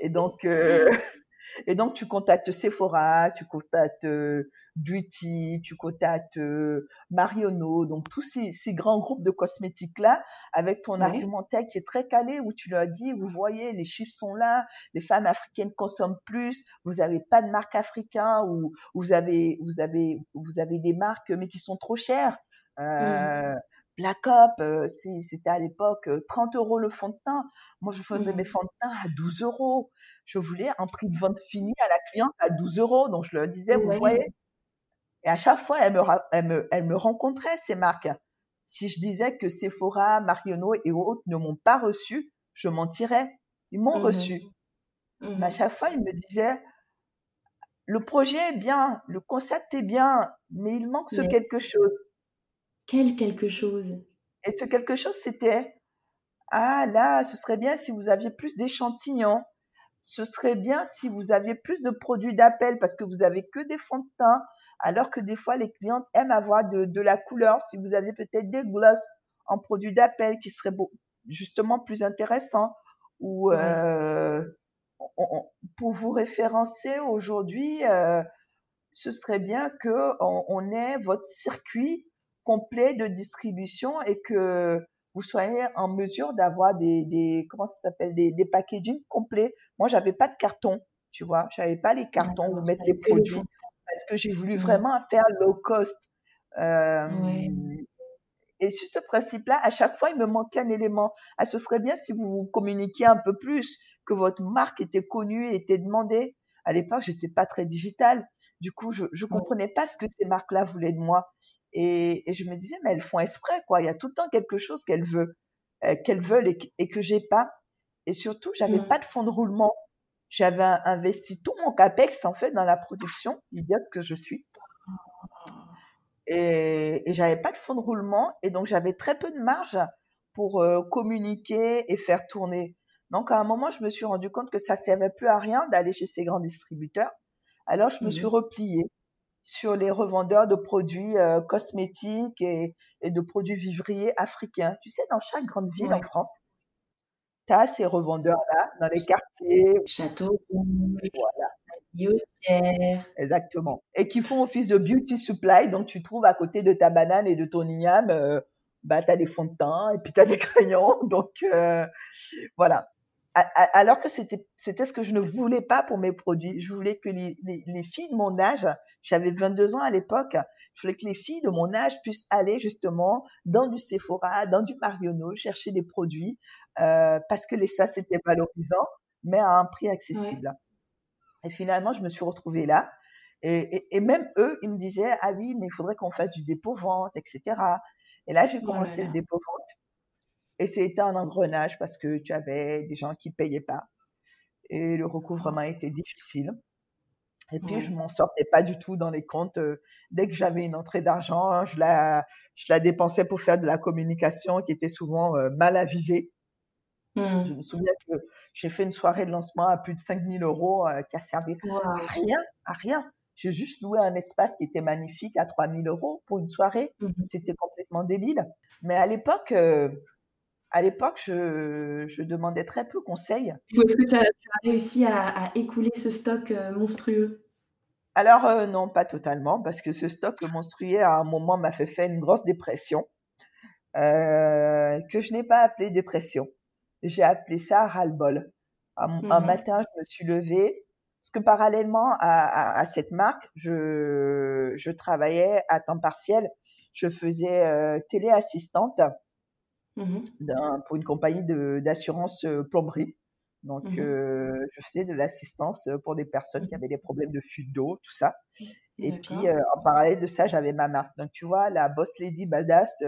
Et donc, euh, et donc, tu contactes Sephora, tu contactes euh, Beauty, tu contactes euh, Marionneau, donc tous ces, ces grands groupes de cosmétiques-là, avec ton argumentaire qui est très calé, où tu leur dis, vous voyez, les chiffres sont là, les femmes africaines consomment plus, vous n'avez pas de marque africaine, ou vous avez, vous avez, vous avez des marques, mais qui sont trop chères. Euh, mmh. Black euh, c'était à l'époque 30 euros le fond de teint. Moi, je faisais mes mmh. fonds de teint à 12 euros je voulais un prix de vente fini à la cliente à 12 euros. Donc, je leur disais, vous voyez. Et à chaque fois, elle me, elle me, elle me rencontrait, ces marques. Si je disais que Sephora, Marionneau et autres ne m'ont pas reçu, je mentirais. Ils m'ont mmh reçu. Mais à mmh chaque fois, ils me disaient, le projet est bien, le concept est bien, mais il manque ce quelque chose. Quel quelque chose? Et ce quelque chose, c'était, ah là, ce serait bien si vous aviez plus d'échantillons ce serait bien si vous aviez plus de produits d'appel parce que vous avez que des fonds de teint, alors que des fois les clientes aiment avoir de, la couleur. Si vous aviez peut-être des gloss en produits d'appel qui seraient justement plus intéressants ou euh, pour vous référencer aujourd'hui, euh, ce serait bien que on ait votre circuit complet de distribution et que vous soyez en mesure d'avoir des, des, comment ça s'appelle, des, des packaging complets. Moi, j'avais pas de carton, tu vois, j'avais pas les cartons où mettre les produits parce que j'ai voulu vraiment faire low cost. Euh, Et sur ce principe-là, à chaque fois, il me manquait un élément. Ah, ce serait bien si vous communiquiez un peu plus, que votre marque était connue et était demandée. À l'époque, j'étais pas très digitale. Du coup, je ne comprenais pas ce que ces marques-là voulaient de moi. Et, je me disais, mais elles font exprès, quoi. Il y a tout le temps quelque chose qu'elles veulent, euh, qu'elles veulent et, et, que j'ai pas. Et surtout, j'avais mmh. pas de fonds de roulement. J'avais investi tout mon capex en fait dans la production, idiote que je suis. Et, et j'avais pas de fonds de roulement et donc j'avais très peu de marge pour euh, communiquer et faire tourner. Donc à un moment, je me suis rendu compte que ça servait plus à rien d'aller chez ces grands distributeurs. Alors je me suis mmh repliée sur les revendeurs de produits euh, cosmétiques et, de produits vivriers africains. Tu sais, dans chaque grande ville en France, tu as ces revendeurs-là dans les quartiers. Château voilà. Exactement. Et qui font office de beauty supply. Donc, tu trouves à côté de ta banane et de ton igname, euh, bah, tu as des fonds de teint et puis tu as des crayons. Donc, euh, voilà alors que c'était c'était ce que je ne voulais pas pour mes produits. Je voulais que les, les, filles de mon âge, j'avais 22 ans à l'époque, je voulais que les filles de mon âge puissent aller justement dans du Sephora, dans du Marionneau, chercher des produits euh, parce que les ça c'était valorisant, mais à un prix accessible. Et finalement, je me suis retrouvée là. Et, et, même eux, ils me disaient ah oui, mais il faudrait qu'on fasse du dépôt vente, etc. Et là, j'ai oh commencé le dépôt vente. Et c'était un engrenage parce que tu avais des gens qui payaient pas et le recouvrement était difficile. Et puis, je m'en sortais pas du tout dans les comptes. Euh, dès que j'avais une entrée d'argent, je la, je la dépensais pour faire de la communication qui était souvent euh, mal avisée. Je mmh. me souviens que j'ai fait une soirée de lancement à plus de 5000 euros euh, qui a servi à rien, à rien. J'ai juste loué un espace qui était magnifique à 3000 euros pour une soirée. Mmh C'était complètement débile. Mais à l'époque, euh, à l'époque, je, je, demandais très peu conseil. Est-ce que tu as, réussi à, écouler ce stock euh, monstrueux? Alors euh, non, pas totalement, parce que ce stock monstrueux, à un moment, m'a fait faire une grosse dépression, que je n'ai pas appelé dépression. J'ai appelé ça ras-le-bol. Un, mmh matin, je me suis levée, parce que parallèlement à, à, cette marque, je, je, travaillais à temps partiel. Je faisais euh, téléassistante mmh pour une compagnie d'assurance euh, plomberie. Donc, mmh euh, je faisais de l'assistance pour des personnes qui avaient des problèmes de fuite d'eau, tout ça. Et puis, euh, en parallèle de ça, j'avais ma marque. Donc, tu vois, la Boss Lady Badass,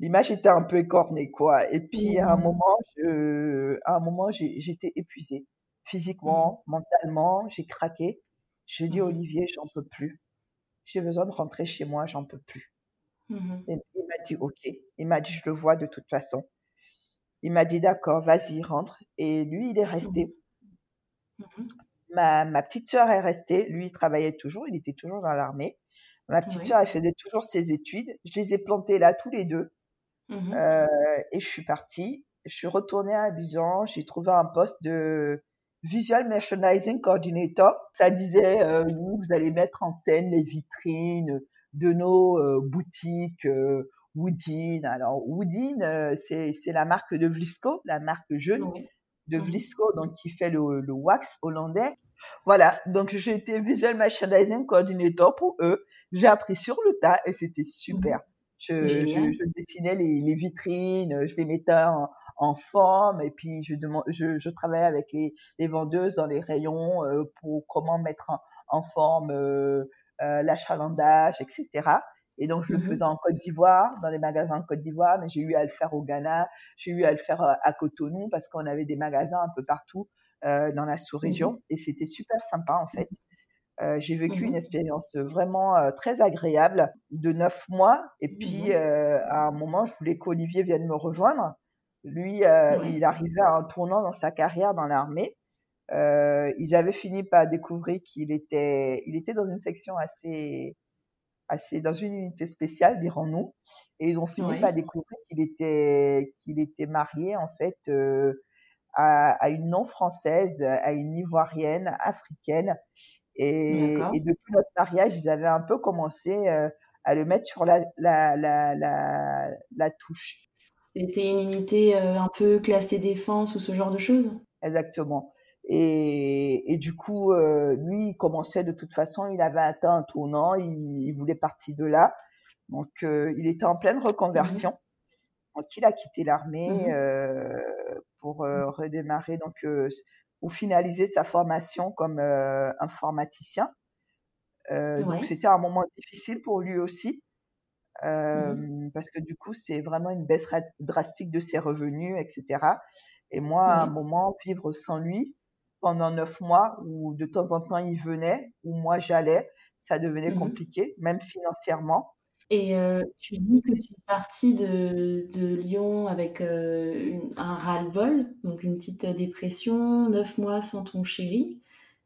l'image était un peu écornée, quoi. Et puis, à un moment, je, à un moment, j'étais épuisée. Physiquement, mmh mentalement, j'ai craqué. J'ai dit, mmh Olivier, j'en peux plus. J'ai besoin de rentrer chez moi, j'en peux plus. Mmh Et il m'a dit, OK. Il m'a dit, je le vois de toute façon. Il m'a dit, d'accord, vas-y, rentre. Et lui, il est resté. Ma, ma, petite sœur est restée. Lui, il travaillait toujours. Il était toujours dans l'armée. Ma petite sœur, elle faisait toujours ses études. Je les ai plantés là, tous les deux. Euh, et je suis partie. Je suis retournée à Abidjan. J'ai trouvé un poste de Visual Merchandising Coordinator. Ça disait, euh, vous allez mettre en scène les vitrines de nos euh, boutiques euh, Woodin. Alors, Woodin, euh, c'est la marque de Vlisco, la marque jeune de mhm. Vlisco, donc qui fait le, le wax hollandais. Voilà, donc j'ai été Visual Merchandising Coordinator pour eux. J'ai appris sur le tas et c'était super. Mhm. Je, je, je, dessinais les, les, vitrines, je les mettais en, en forme et puis je, je, je travaillais avec les, les, vendeuses dans les rayons euh, pour comment mettre en, en forme euh, euh, l'achalandage, etc. Et donc, je le mmh faisais en Côte d'Ivoire, dans les magasins en Côte d'Ivoire, mais j'ai eu à le faire au Ghana, j'ai eu à le faire euh, à Cotonou parce qu'on avait des magasins un peu partout euh, dans la sous-région mmh et c'était super sympa en fait. Euh, j'ai vécu mmh une expérience vraiment euh, très agréable de neuf mois et puis euh, à un moment, je voulais qu'Olivier vienne me rejoindre. Lui, il arrivait à un tournant dans sa carrière dans l'armée. Ils avaient fini par découvrir qu'il était, il était dans une section assez, assez dans une unité spéciale, dirons-nous, et ils ont fini par découvrir qu'il était, qu'il était marié en fait à, à, une non française, à une ivoirienne africaine, et, et, depuis notre mariage, ils avaient un peu commencé euh, à le mettre sur la, la, la, la, la touche. C'était une unité euh, un peu classée défense ou ce genre de choses? Exactement. Et, et du coup, euh, lui, il commençait de toute façon, il avait atteint un tournant, il, il voulait partir de là. Donc, il était en pleine reconversion. Mmh donc, il a quitté l'armée mmh pour redémarrer, donc, euh, pour finaliser sa formation comme informaticien. Ouais. Donc, c'était un moment difficile pour lui aussi. Mmh parce que du coup, c'est vraiment une baisse drastique de ses revenus, etc. Et moi, à un moment, vivre sans lui pendant neuf mois, où de temps en temps il venait, où moi j'allais, ça devenait mmh compliqué, même financièrement. Et euh, tu dis que tu es partie de, de Lyon avec euh, un ras-le-bol, donc une petite dépression, neuf mois sans ton chéri.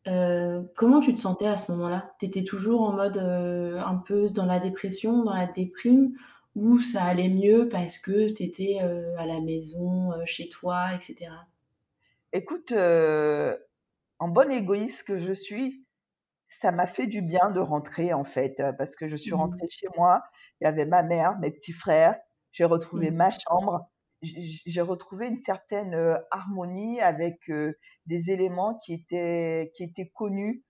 Euh, comment tu te sentais à ce moment-là? Tu étais toujours en mode un peu dans la dépression, dans la déprime, ou ça allait mieux parce que tu étais à la maison, chez toi, etc. Écoute, en bonne égoïste que je suis, ça m'a fait du bien de rentrer en fait, parce que je suis mmh. rentrée chez moi, il y avait ma mère, mes petits frères, j'ai retrouvé mmh. ma chambre, j'ai retrouvé une certaine euh, harmonie avec euh, des éléments qui étaient qui étaient connus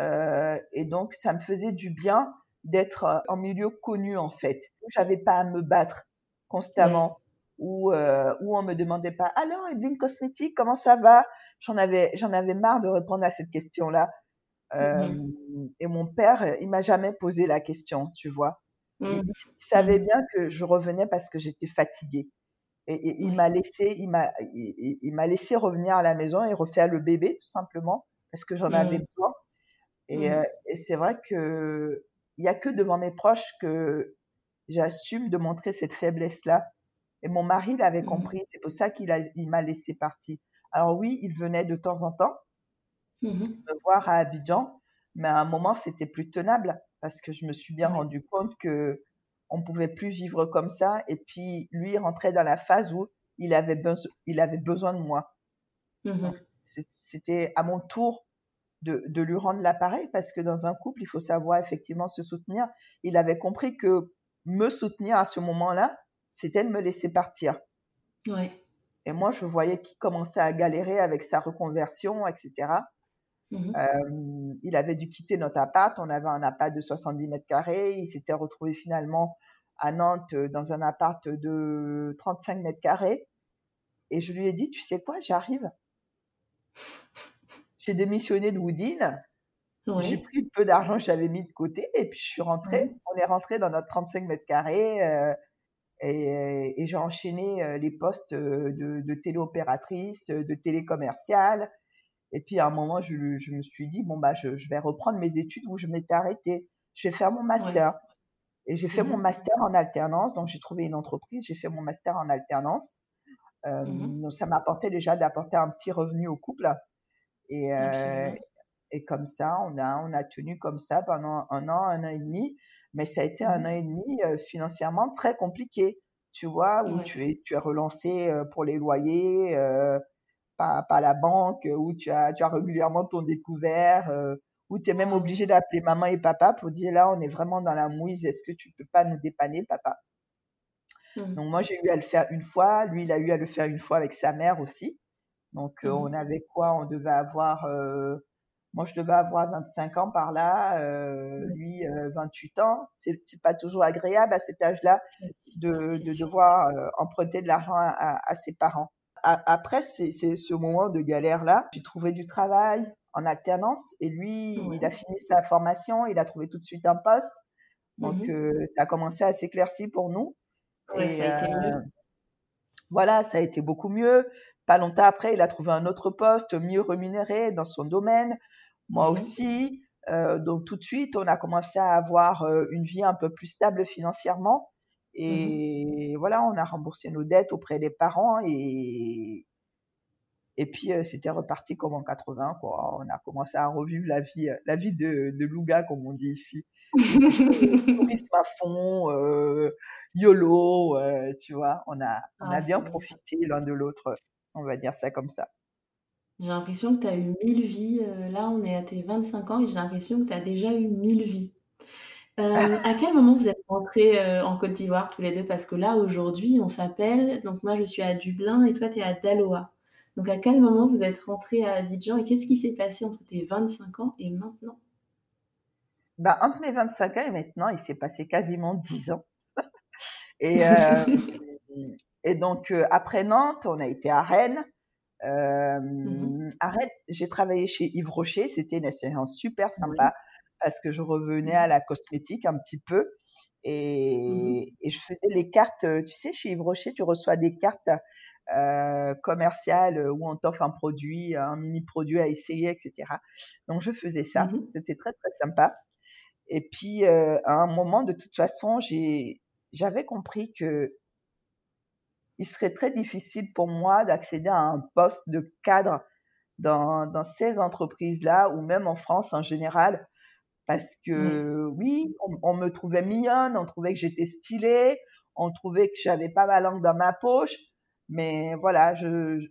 euh, et donc ça me faisait du bien d'être en milieu connu en fait. J'avais pas à me battre constamment ou euh, où on me demandait pas alors Evelyne Cosmétique comment ça va? J'en avais j'en avais marre de répondre à cette question là. Euh, mmh. Et mon père, il m'a jamais posé la question, tu vois? Mmh. Il, il, savait mmh. bien que je revenais parce que j'étais fatiguée. Et, et il m'a laissé, il m'a, il, il m'a laissé revenir à la maison et refaire le bébé tout simplement parce que j'en mmh. avais besoin. Et, euh, et c'est vrai que il y a que devant mes proches que j'assume de montrer cette faiblesse là. Et mon mari l'avait compris. C'est pour ça qu'il a, il m'a laissé partir. Alors oui, il venait de temps en temps me voir à Abidjan. Mais à un moment, c'était plus tenable parce que je me suis bien rendu compte que on pouvait plus vivre comme ça. Et puis, lui rentrait dans la phase où il avait, il avait besoin de moi. Mmh c'était à mon tour de, de lui rendre l'appareil parce que dans un couple, il faut savoir effectivement se soutenir. Il avait compris que me soutenir à ce moment-là, c'était de me laisser partir. Ouais. Et moi, je voyais qu'il commençait à galérer avec sa reconversion, etc. Mmh euh, il avait dû quitter notre appart. On avait un appart de 70 mètres carrés. Il s'était retrouvé finalement à Nantes dans un appart de 35 mètres carrés. Et je lui ai dit, tu sais quoi, j'arrive. J'ai démissionné de Woodin. J'ai pris peu d'argent que j'avais mis de côté et puis je suis rentrée. Mmh. On est rentré dans notre 35 mètres carrés. Euh, et, j'ai enchaîné les postes de, de téléopératrice, de télécommerciale. Et puis à un moment, je, me suis dit, bon, bah, je, vais reprendre mes études où je m'étais arrêtée. Je vais faire mon master. Et j'ai fait mon mmh master en alternance. Donc j'ai trouvé une entreprise, j'ai fait mon master en alternance. Mmh donc ça m'apportait déjà d'apporter un petit revenu au couple. Et, et comme ça, on a, on a tenu comme ça pendant un an, un an et demi mais ça a été un mmh an et demi financièrement très compliqué, tu vois, où tu es, tu es relancé pour les loyers par, la banque, où tu as, tu as régulièrement ton découvert, où tu es même obligé d'appeler maman et papa pour dire là, on est vraiment dans la mouise, est-ce que tu peux pas nous dépanner, papa? Mmh. Donc moi, j'ai eu à le faire une fois, lui, il a eu à le faire une fois avec sa mère aussi. Donc mmh on avait quoi? On devait avoir moi, je devais avoir 25 ans par là, euh, lui 28 euh, ans. C'est pas toujours agréable à cet âge-là de, de devoir euh, emprunter de l'argent à, à, ses parents. Après, c'est ce moment de galère-là. J'ai trouvé du travail en alternance et lui, il a fini sa formation, il a trouvé tout de suite un poste. Donc, mmh ça a commencé à s'éclaircir pour nous. et, ça a été mieux. Voilà, ça a été beaucoup mieux. Pas longtemps après, il a trouvé un autre poste mieux rémunéré dans son domaine moi mmh aussi. Euh, donc tout de suite, on a commencé à avoir euh, une vie un peu plus stable financièrement. Mmh et voilà, on a remboursé nos dettes auprès des parents et, et puis euh, c'était reparti comme en 80. Quoi. On a commencé à revivre la vie, la vie de, de Louga, comme on dit ici. Tourisme à fond, YOLO, tu vois. On a, on a ah, bien profité l'un de l'autre, on va dire ça comme ça. J'ai l'impression que tu as eu mille vies. Euh, là, on est à tes 25 ans et j'ai l'impression que tu as déjà eu mille vies. Euh, à quel moment vous êtes rentrés euh, en Côte d'Ivoire tous les deux? Parce que là, aujourd'hui, on s'appelle. Donc, moi, je suis à Dublin et toi, tu es à Daloa. Donc, à quel moment vous êtes rentrés à Abidjan et qu'est-ce qui s'est passé entre tes 25 ans et maintenant? Bah, Entre mes 25 ans et maintenant, il s'est passé quasiment 10 ans. et, et donc, après Nantes, on a été à Rennes. Euh, mmh Arrête, j'ai travaillé chez Yves Rocher, c'était une expérience super sympa parce que je revenais à la cosmétique un petit peu mmh et, je faisais les cartes. Tu sais, chez Yves Rocher, tu reçois des cartes euh, commerciales où on t'offre un produit, un mini produit à essayer, etc. Donc je faisais ça, mmh c'était très très sympa. Et puis euh, à un moment, de toute façon, j'avais compris que il serait très difficile pour moi d'accéder à un poste de cadre dans, dans ces entreprises-là ou même en France en général. Parce que oui, on, me trouvait mignonne, on trouvait que j'étais stylée, on trouvait que j'avais pas ma langue dans ma poche. Mais voilà, je,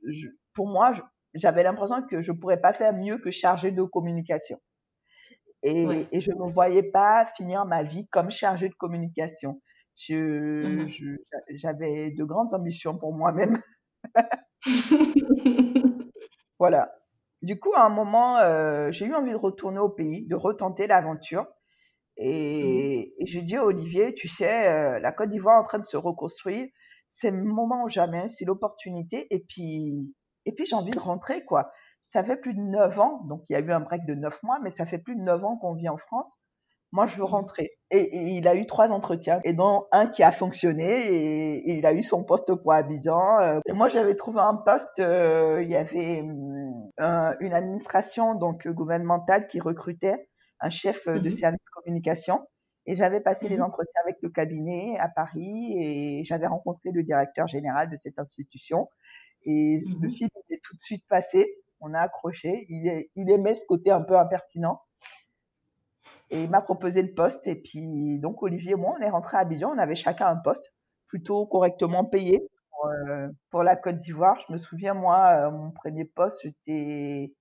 pour moi, j'avais l'impression que je pourrais pas faire mieux que chargée de communication. Et, et je ne voyais pas finir ma vie comme chargée de communication. Mmh j'avais de grandes ambitions pour moi-même. voilà. Du coup, à un moment, euh, j'ai eu envie de retourner au pays, de retenter l'aventure. Mmh et, j'ai dit à Olivier, tu sais, euh, la Côte d'Ivoire est en train de se reconstruire. C'est le moment ou jamais, c'est l'opportunité. Et puis, et puis j'ai envie de rentrer, quoi. Ça fait plus de neuf ans, donc il y a eu un break de neuf mois, mais ça fait plus de neuf ans qu'on vit en France moi je veux rentrer. Et, il a eu trois entretiens, et dont un qui a fonctionné, et, il a eu son poste pour Abidjan. Euh, moi j'avais trouvé un poste, euh, il y avait euh, une administration donc gouvernementale qui recrutait un chef de mmh service communication. Et j'avais passé les mmh entretiens avec le cabinet à Paris et j'avais rencontré le directeur général de cette institution. Et mmh le film est tout de suite passé. On a accroché. Il, il aimait ce côté un peu impertinent. Et il m'a proposé le poste. Et puis, donc, Olivier et moi, on est rentrés à Abidjan. On avait chacun un poste plutôt correctement payé pour, euh, pour la Côte d'Ivoire. Je me souviens, moi, euh, mon premier poste, j'étais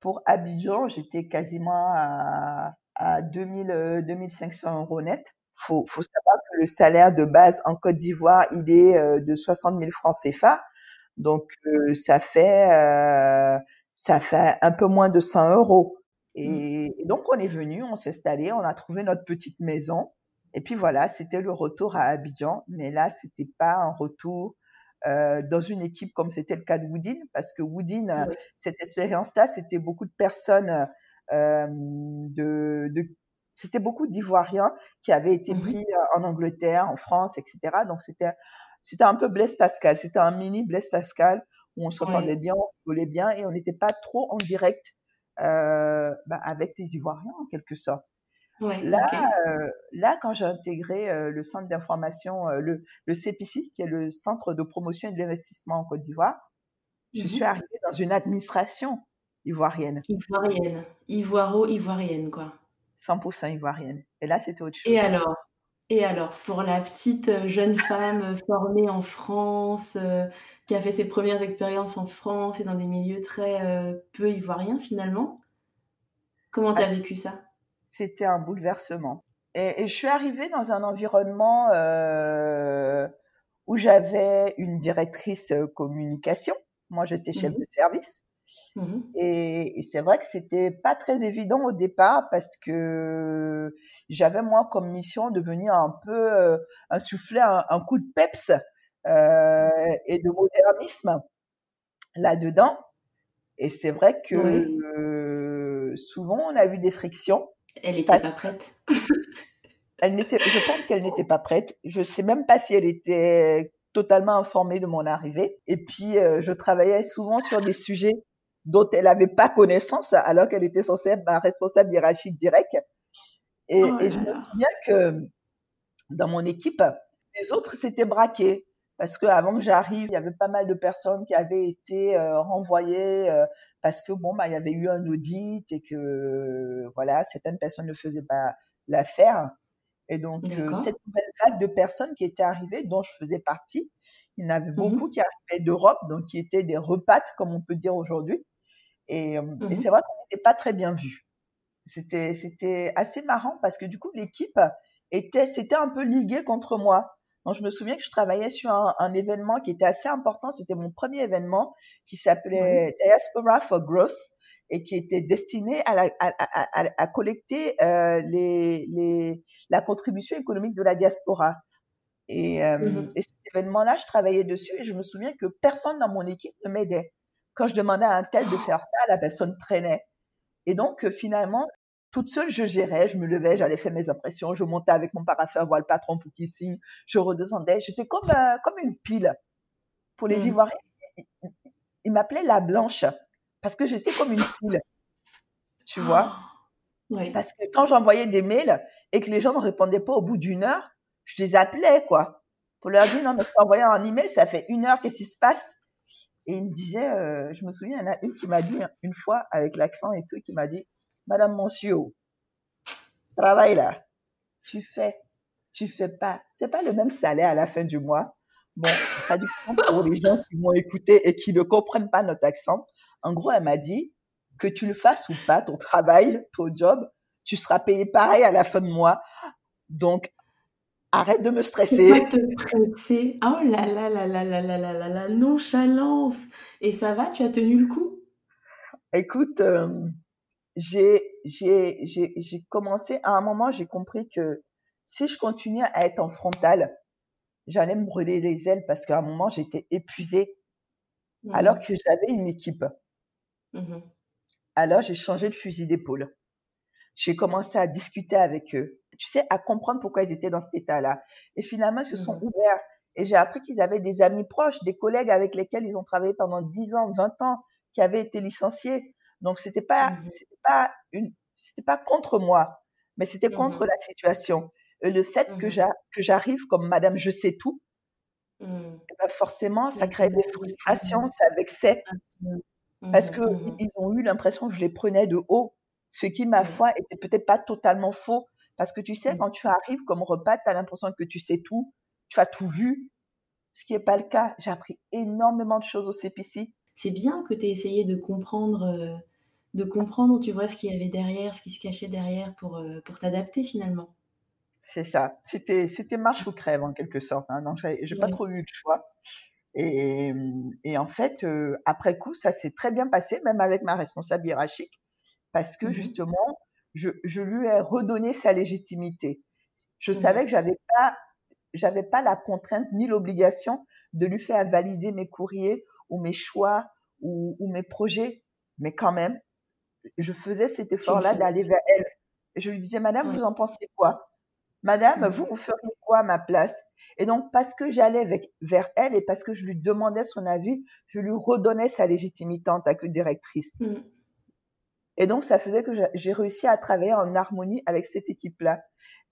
pour Abidjan, j'étais quasiment à, à 2000, 2500 euros net. Faut, faut savoir que le salaire de base en Côte d'Ivoire, il est euh, de 60 000 francs CFA. Donc, ça fait, ça fait un peu moins de 100 euros. Et, et donc, on est venu, on s'est installé, on a trouvé notre petite maison. Et puis voilà, c'était le retour à Abidjan. Mais là, c'était pas un retour euh, dans une équipe comme c'était le cas de Woodin, parce que Woodin, euh, cette expérience-là, c'était beaucoup de personnes euh, de, de c'était beaucoup d'Ivoiriens qui avaient été pris en Angleterre, en France, etc. Donc c'était c'était un peu Blaise Pascal, c'était un mini Blaise Pascal où on s'entendait bien, on volait bien et on n'était pas trop en direct bah, avec les Ivoiriens en quelque sorte là, euh, là, quand j'ai intégré euh, le centre d'information, euh, le, le CPC, qui est le centre de promotion et de l'investissement en Côte d'Ivoire, je mmh suis arrivée dans une administration ivoirienne. Ivoirienne, ivoiro-ivoirienne, quoi. 100% ivoirienne. Et là, c'était autre chose. Et alors? Et alors, pour la petite jeune femme formée en France, qui a fait ses premières expériences en France et dans des milieux très peu ivoiriens finalement, comment tu as vécu ça? C'était un bouleversement. Et, je suis arrivée dans un environnement euh, où j'avais une directrice euh, communication. Moi, j'étais chef mmh de service. Mmh et, c'est vrai que c'était pas très évident au départ parce que j'avais moi comme mission de venir un peu euh, insuffler un, coup de peps euh, et de modernisme là-dedans. Et c'est vrai que euh, souvent on a eu des frictions elle n'était pas prête. elle n'était, je pense qu'elle n'était pas prête. Je sais même pas si elle était totalement informée de mon arrivée. Et puis, euh, je travaillais souvent sur des sujets dont elle n'avait pas connaissance, alors qu'elle était censée être ma responsable hiérarchique directe. Et, oh et je me souviens que dans mon équipe, les autres s'étaient braqués. Parce que avant que j'arrive, il y avait pas mal de personnes qui avaient été euh, renvoyées euh, parce que bon, bah, il y avait eu un audit et que voilà, certaines personnes ne faisaient pas l'affaire. Et donc, euh, cette nouvelle vague de personnes qui étaient arrivées, dont je faisais partie, il y en avait mmh beaucoup qui arrivaient d'Europe, donc qui étaient des repates, comme on peut dire aujourd'hui. Et, euh, mmh et c'est vrai qu'on n'était pas très bien vus. C'était, c'était assez marrant parce que du coup, l'équipe était, c'était un peu liguée contre moi. Donc, je me souviens que je travaillais sur un, événement qui était assez important. C'était mon premier événement qui s'appelait Diaspora for Growth et qui était destiné à, à, collecter euh, les, les, la contribution économique de la diaspora. Et, euh, mmh et cet événement-là, je travaillais dessus et je me souviens que personne dans mon équipe ne m'aidait. Quand je demandais à un tel de faire ça, la personne traînait. Et donc, euh, finalement, toute seule, je gérais, je me levais, j'allais faire mes impressions, je montais avec mon paraffeur voir le patron pour qu'ici, je redescendais. J'étais comme, euh, comme une pile. Pour les mmh. Ivoiriens, ils, m'appelaient la blanche parce que j'étais comme une pile. Tu vois? Oui. Parce que quand j'envoyais des mails et que les gens ne répondaient pas au bout d'une heure, je les appelais, quoi. Pour leur dire, non, mais je envoyer un email, ça fait une heure, qu'est-ce qui se passe? Et ils me disaient, euh, je me souviens, il y en a une qui m'a dit une fois, avec l'accent et tout, qui m'a dit, Madame Monsieur, travaille là. Tu fais, tu fais pas. C'est pas le même salaire à la fin du mois. Bon, traduction pour les gens qui m'ont écouté et qui ne comprennent pas notre accent. En gros, elle m'a dit que tu le fasses ou pas, ton travail, ton job, tu seras payé pareil à la fin de mois. Donc, arrête de me stresser. Pas te presser. Oh là là là là là là là là là, nonchalance. Et ça va, tu as tenu le coup? Écoute, euh, j'ai, j'ai, j'ai, j'ai commencé, à un moment, j'ai compris que si je continuais à être en frontal, j'allais me brûler les ailes parce qu'à un moment, j'étais épuisée mmh alors que j'avais une équipe. Mmh alors, j'ai changé de fusil d'épaule. J'ai commencé à discuter avec eux, tu sais, à comprendre pourquoi ils étaient dans cet état-là. Et finalement, ils se sont mmh ouverts. Et j'ai appris qu'ils avaient des amis proches, des collègues avec lesquels ils ont travaillé pendant 10 ans, 20 ans, qui avaient été licenciés. Donc c'était pas mmh c'était pas une c'était pas contre moi, mais c'était mmh contre la situation. Et le fait que mmh que j'arrive comme Madame je sais tout, ben forcément ça crée des frustrations, ça vexait. Parce que ils ont eu l'impression que je les prenais de haut Ce qui, ma foi, était peut-être pas totalement faux. Parce que tu sais, quand tu arrives comme repas, tu as l'impression que tu sais tout, tu as tout vu, ce qui n'est pas le cas. J'ai appris énormément de choses au CPC. C'est bien que tu aies essayé de comprendre, euh, de comprendre, tu vois, ce qu'il y avait derrière, ce qui se cachait derrière pour, euh, pour t'adapter finalement. C'est ça. C'était, c'était marche ou crève en quelque sorte. Hein. Non, j'ai, j'ai pas trop eu de choix. Et, et en fait, euh, après coup, ça s'est très bien passé, même avec ma responsable hiérarchique, parce que Mhm. justement, je, je lui ai redonné sa légitimité. Je Mhm. savais que j'avais pas, j'avais pas la contrainte ni l'obligation de lui faire valider mes courriers ou mes choix ou, ou mes projets, mais quand même, je faisais cet effort-là d'aller vers elle. Et je lui disais, Madame, vous en pensez quoi? Madame, Mhm. vous, vous feriez quoi à ma place? Et donc, parce que j'allais vers elle et parce que je lui demandais son avis, je lui redonnais sa légitimité en tant que directrice. Mhm. Et donc, ça faisait que j'a- j'ai réussi à travailler en harmonie avec cette équipe-là.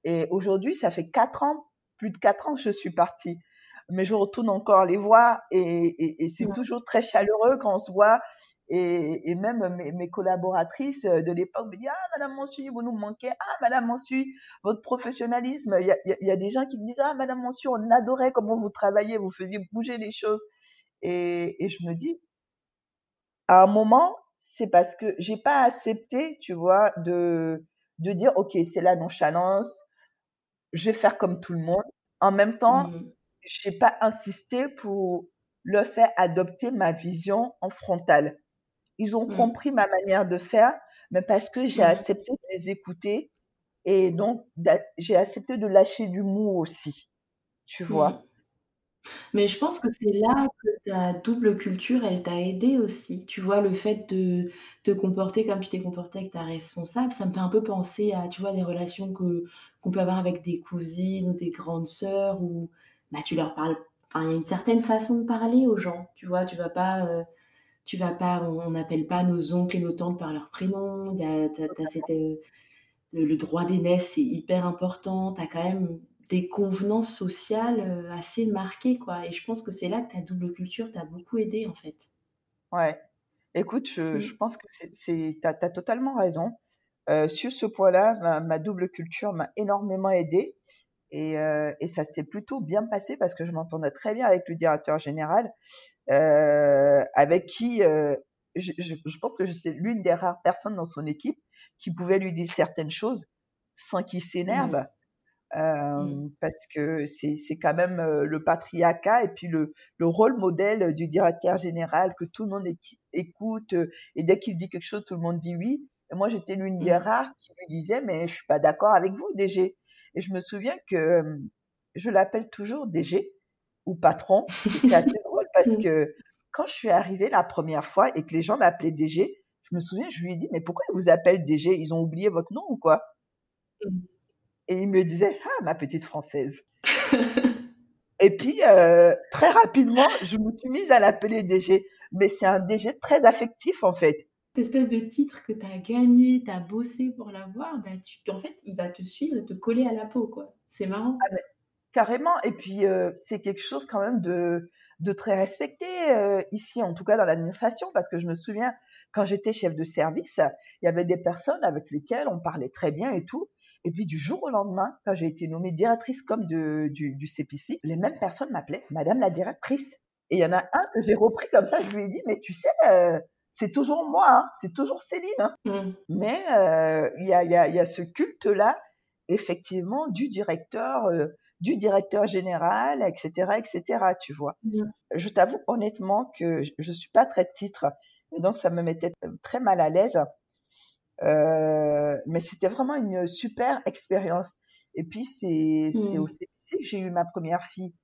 Et aujourd'hui, ça fait quatre ans, plus de quatre ans que je suis partie. Mais je retourne encore les voir et, et- et c'est Ouais. toujours très chaleureux quand on se voit. Et, et même mes, mes collaboratrices de l'époque me disent Ah, Madame Monsu, vous nous manquez. Ah, Madame Monsu, votre professionnalisme. Il y a, y des gens qui me disent Ah, Madame Monsu, on adorait comment vous travaillez, vous faisiez bouger les choses. Et, je me dis, à un moment, c'est parce que j'ai pas accepté, tu vois, de, de dire, OK, c'est la nonchalance, je vais faire comme tout le monde. En même temps, Mhm. J'ai pas insisté pour leur faire adopter ma vision en frontal. Ils ont Mhm. compris ma manière de faire, mais parce que j'ai Mhm. accepté de les écouter et donc j'ai accepté de lâcher du mou aussi, tu vois. Mhm. Mais je pense que c'est là que ta double culture, elle t'a aidé aussi. Tu vois, le fait de te comporter comme tu t'es comporté avec ta responsable, ça me fait un peu penser à, tu vois, des relations que qu'on peut avoir avec des cousines ou des grandes sœurs où bah, tu leur parles. Enfin, il y a une certaine façon de parler aux gens. Tu vois, tu vas pas, euh, tu vas pas, on n'appelle pas nos oncles et nos tantes par leur prénom. Y a, t'as, t'as cette, euh, le, le droit d'aînesse, c'est hyper important. Tu as quand même des convenances sociales euh, assez marquées, quoi. Et je pense que c'est là que ta double culture t'a beaucoup aidé, en fait. Ouais. Écoute, je, je Mm. pense que c'est, c'est, t'as, t'as totalement raison. Euh, sur ce point-là, ma, ma double culture m'a énormément aidé et, euh, et ça s'est plutôt bien passé parce que je m'entendais très bien avec le directeur général, euh, avec qui euh, je, je, je pense que c'est l'une des rares personnes dans son équipe qui pouvait lui dire certaines choses sans qu'il s'énerve. Ouais. Euh, Mm. parce que c'est quand même le patriarcat et puis le, le rôle modèle du directeur général que tout le monde écoute et dès qu'il dit quelque chose tout le monde dit oui et moi j'étais l'une des Mm. rares qui lui disait mais je suis pas d'accord avec vous DG et je me souviens que je l'appelle toujours DG ou patron c'est assez drôle parce que quand je suis arrivée la première fois et que les gens m'appelaient DG je me souviens je lui ai dit mais pourquoi ils vous appellent DG ils ont oublié votre nom ou quoi? Mm. et il me disait ah ma petite française et puis, euh, très rapidement, je me suis mise à l'appeler DG. Mais c'est un DG très affectif, en fait. Espèce de titre que tu as gagné, tu as bossé pour l'avoir, bah, tu, en fait, il va te suivre te coller à la peau, quoi. C'est marrant. Ah, carrément. Et puis, euh, c'est quelque chose quand même de, de très respecté euh, ici, en tout cas dans l'administration, parce que je me souviens, quand j'étais chef de service, il y avait des personnes avec lesquelles on parlait très bien et tout. Et puis, du jour au lendemain, quand j'ai été nommée directrice comme du, du CPC, les mêmes personnes m'appelaient Madame la directrice. Et il y en a un que j'ai repris comme ça, je lui ai dit, mais tu sais, euh, c'est toujours moi, hein, c'est toujours Céline. Hein. Mm. Mais euh, il y, a, y, a, y a ce culte-là, effectivement, du directeur, euh, du directeur général, etc., etc., tu vois. Mm. Je t'avoue honnêtement que je ne suis pas très titre, et donc ça me mettait très mal à l'aise. Euh, mais c'était vraiment une super expérience. Et puis, c'est Mm. au CPC que j'ai eu ma première fille.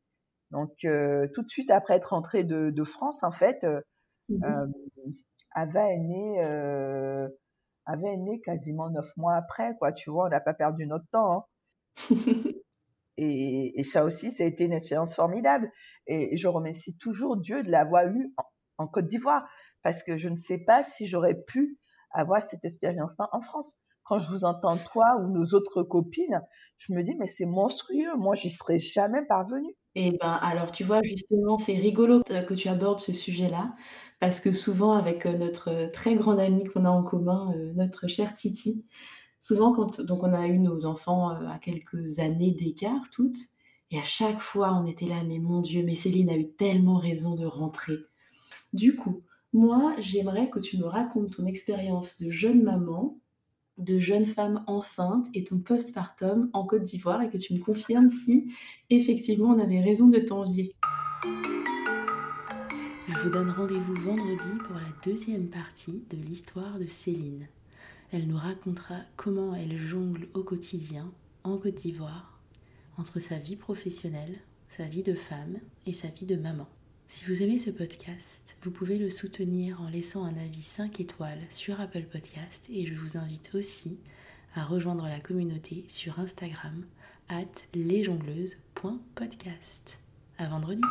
Donc, euh, tout de suite après être rentrée de, de France, en fait, euh, Mm -hmm. Ava est née, euh, Ava est née quasiment neuf mois après, quoi. Tu vois, on n'a pas perdu notre temps. Hein. et, et, ça aussi, ça a été une expérience formidable. Et je remercie toujours Dieu de l'avoir eu en, en Côte d'Ivoire, parce que je ne sais pas si j'aurais pu avoir cette expérience-là en France. Quand je vous entends, toi ou nos autres copines, je me dis, mais c'est monstrueux, moi, j'y serais jamais parvenue. Eh ben, alors tu vois, justement, c'est rigolo que tu abordes ce sujet-là, parce que souvent avec, heu, notre, heu, très grande amie qu'on a en commun, heu, notre chère Titi, souvent quand donc on a eu nos enfants, à quelques années d'écart toutes et à chaque fois on était là: «Mais mon Dieu, mais Céline a eu tellement raison de rentrer». Du coup, moi, j'aimerais que tu me racontes ton expérience de jeune maman, de jeune femme enceinte et ton postpartum en Côte d'Ivoire et que tu me confirmes si effectivement on avait raison de t'envier. Je vous donne rendez-vous vendredi pour la deuxième partie de l'histoire de Céline. Elle nous racontera comment elle jongle au quotidien, en Côte d'Ivoire, entre sa vie professionnelle, sa vie de femme et sa vie de maman. Si vous aimez ce podcast, vous pouvez le soutenir en laissant un avis 5 étoiles sur Apple Podcast et je vous invite aussi à rejoindre la communauté sur Instagram at lesjongleuses.podcast. À vendredi!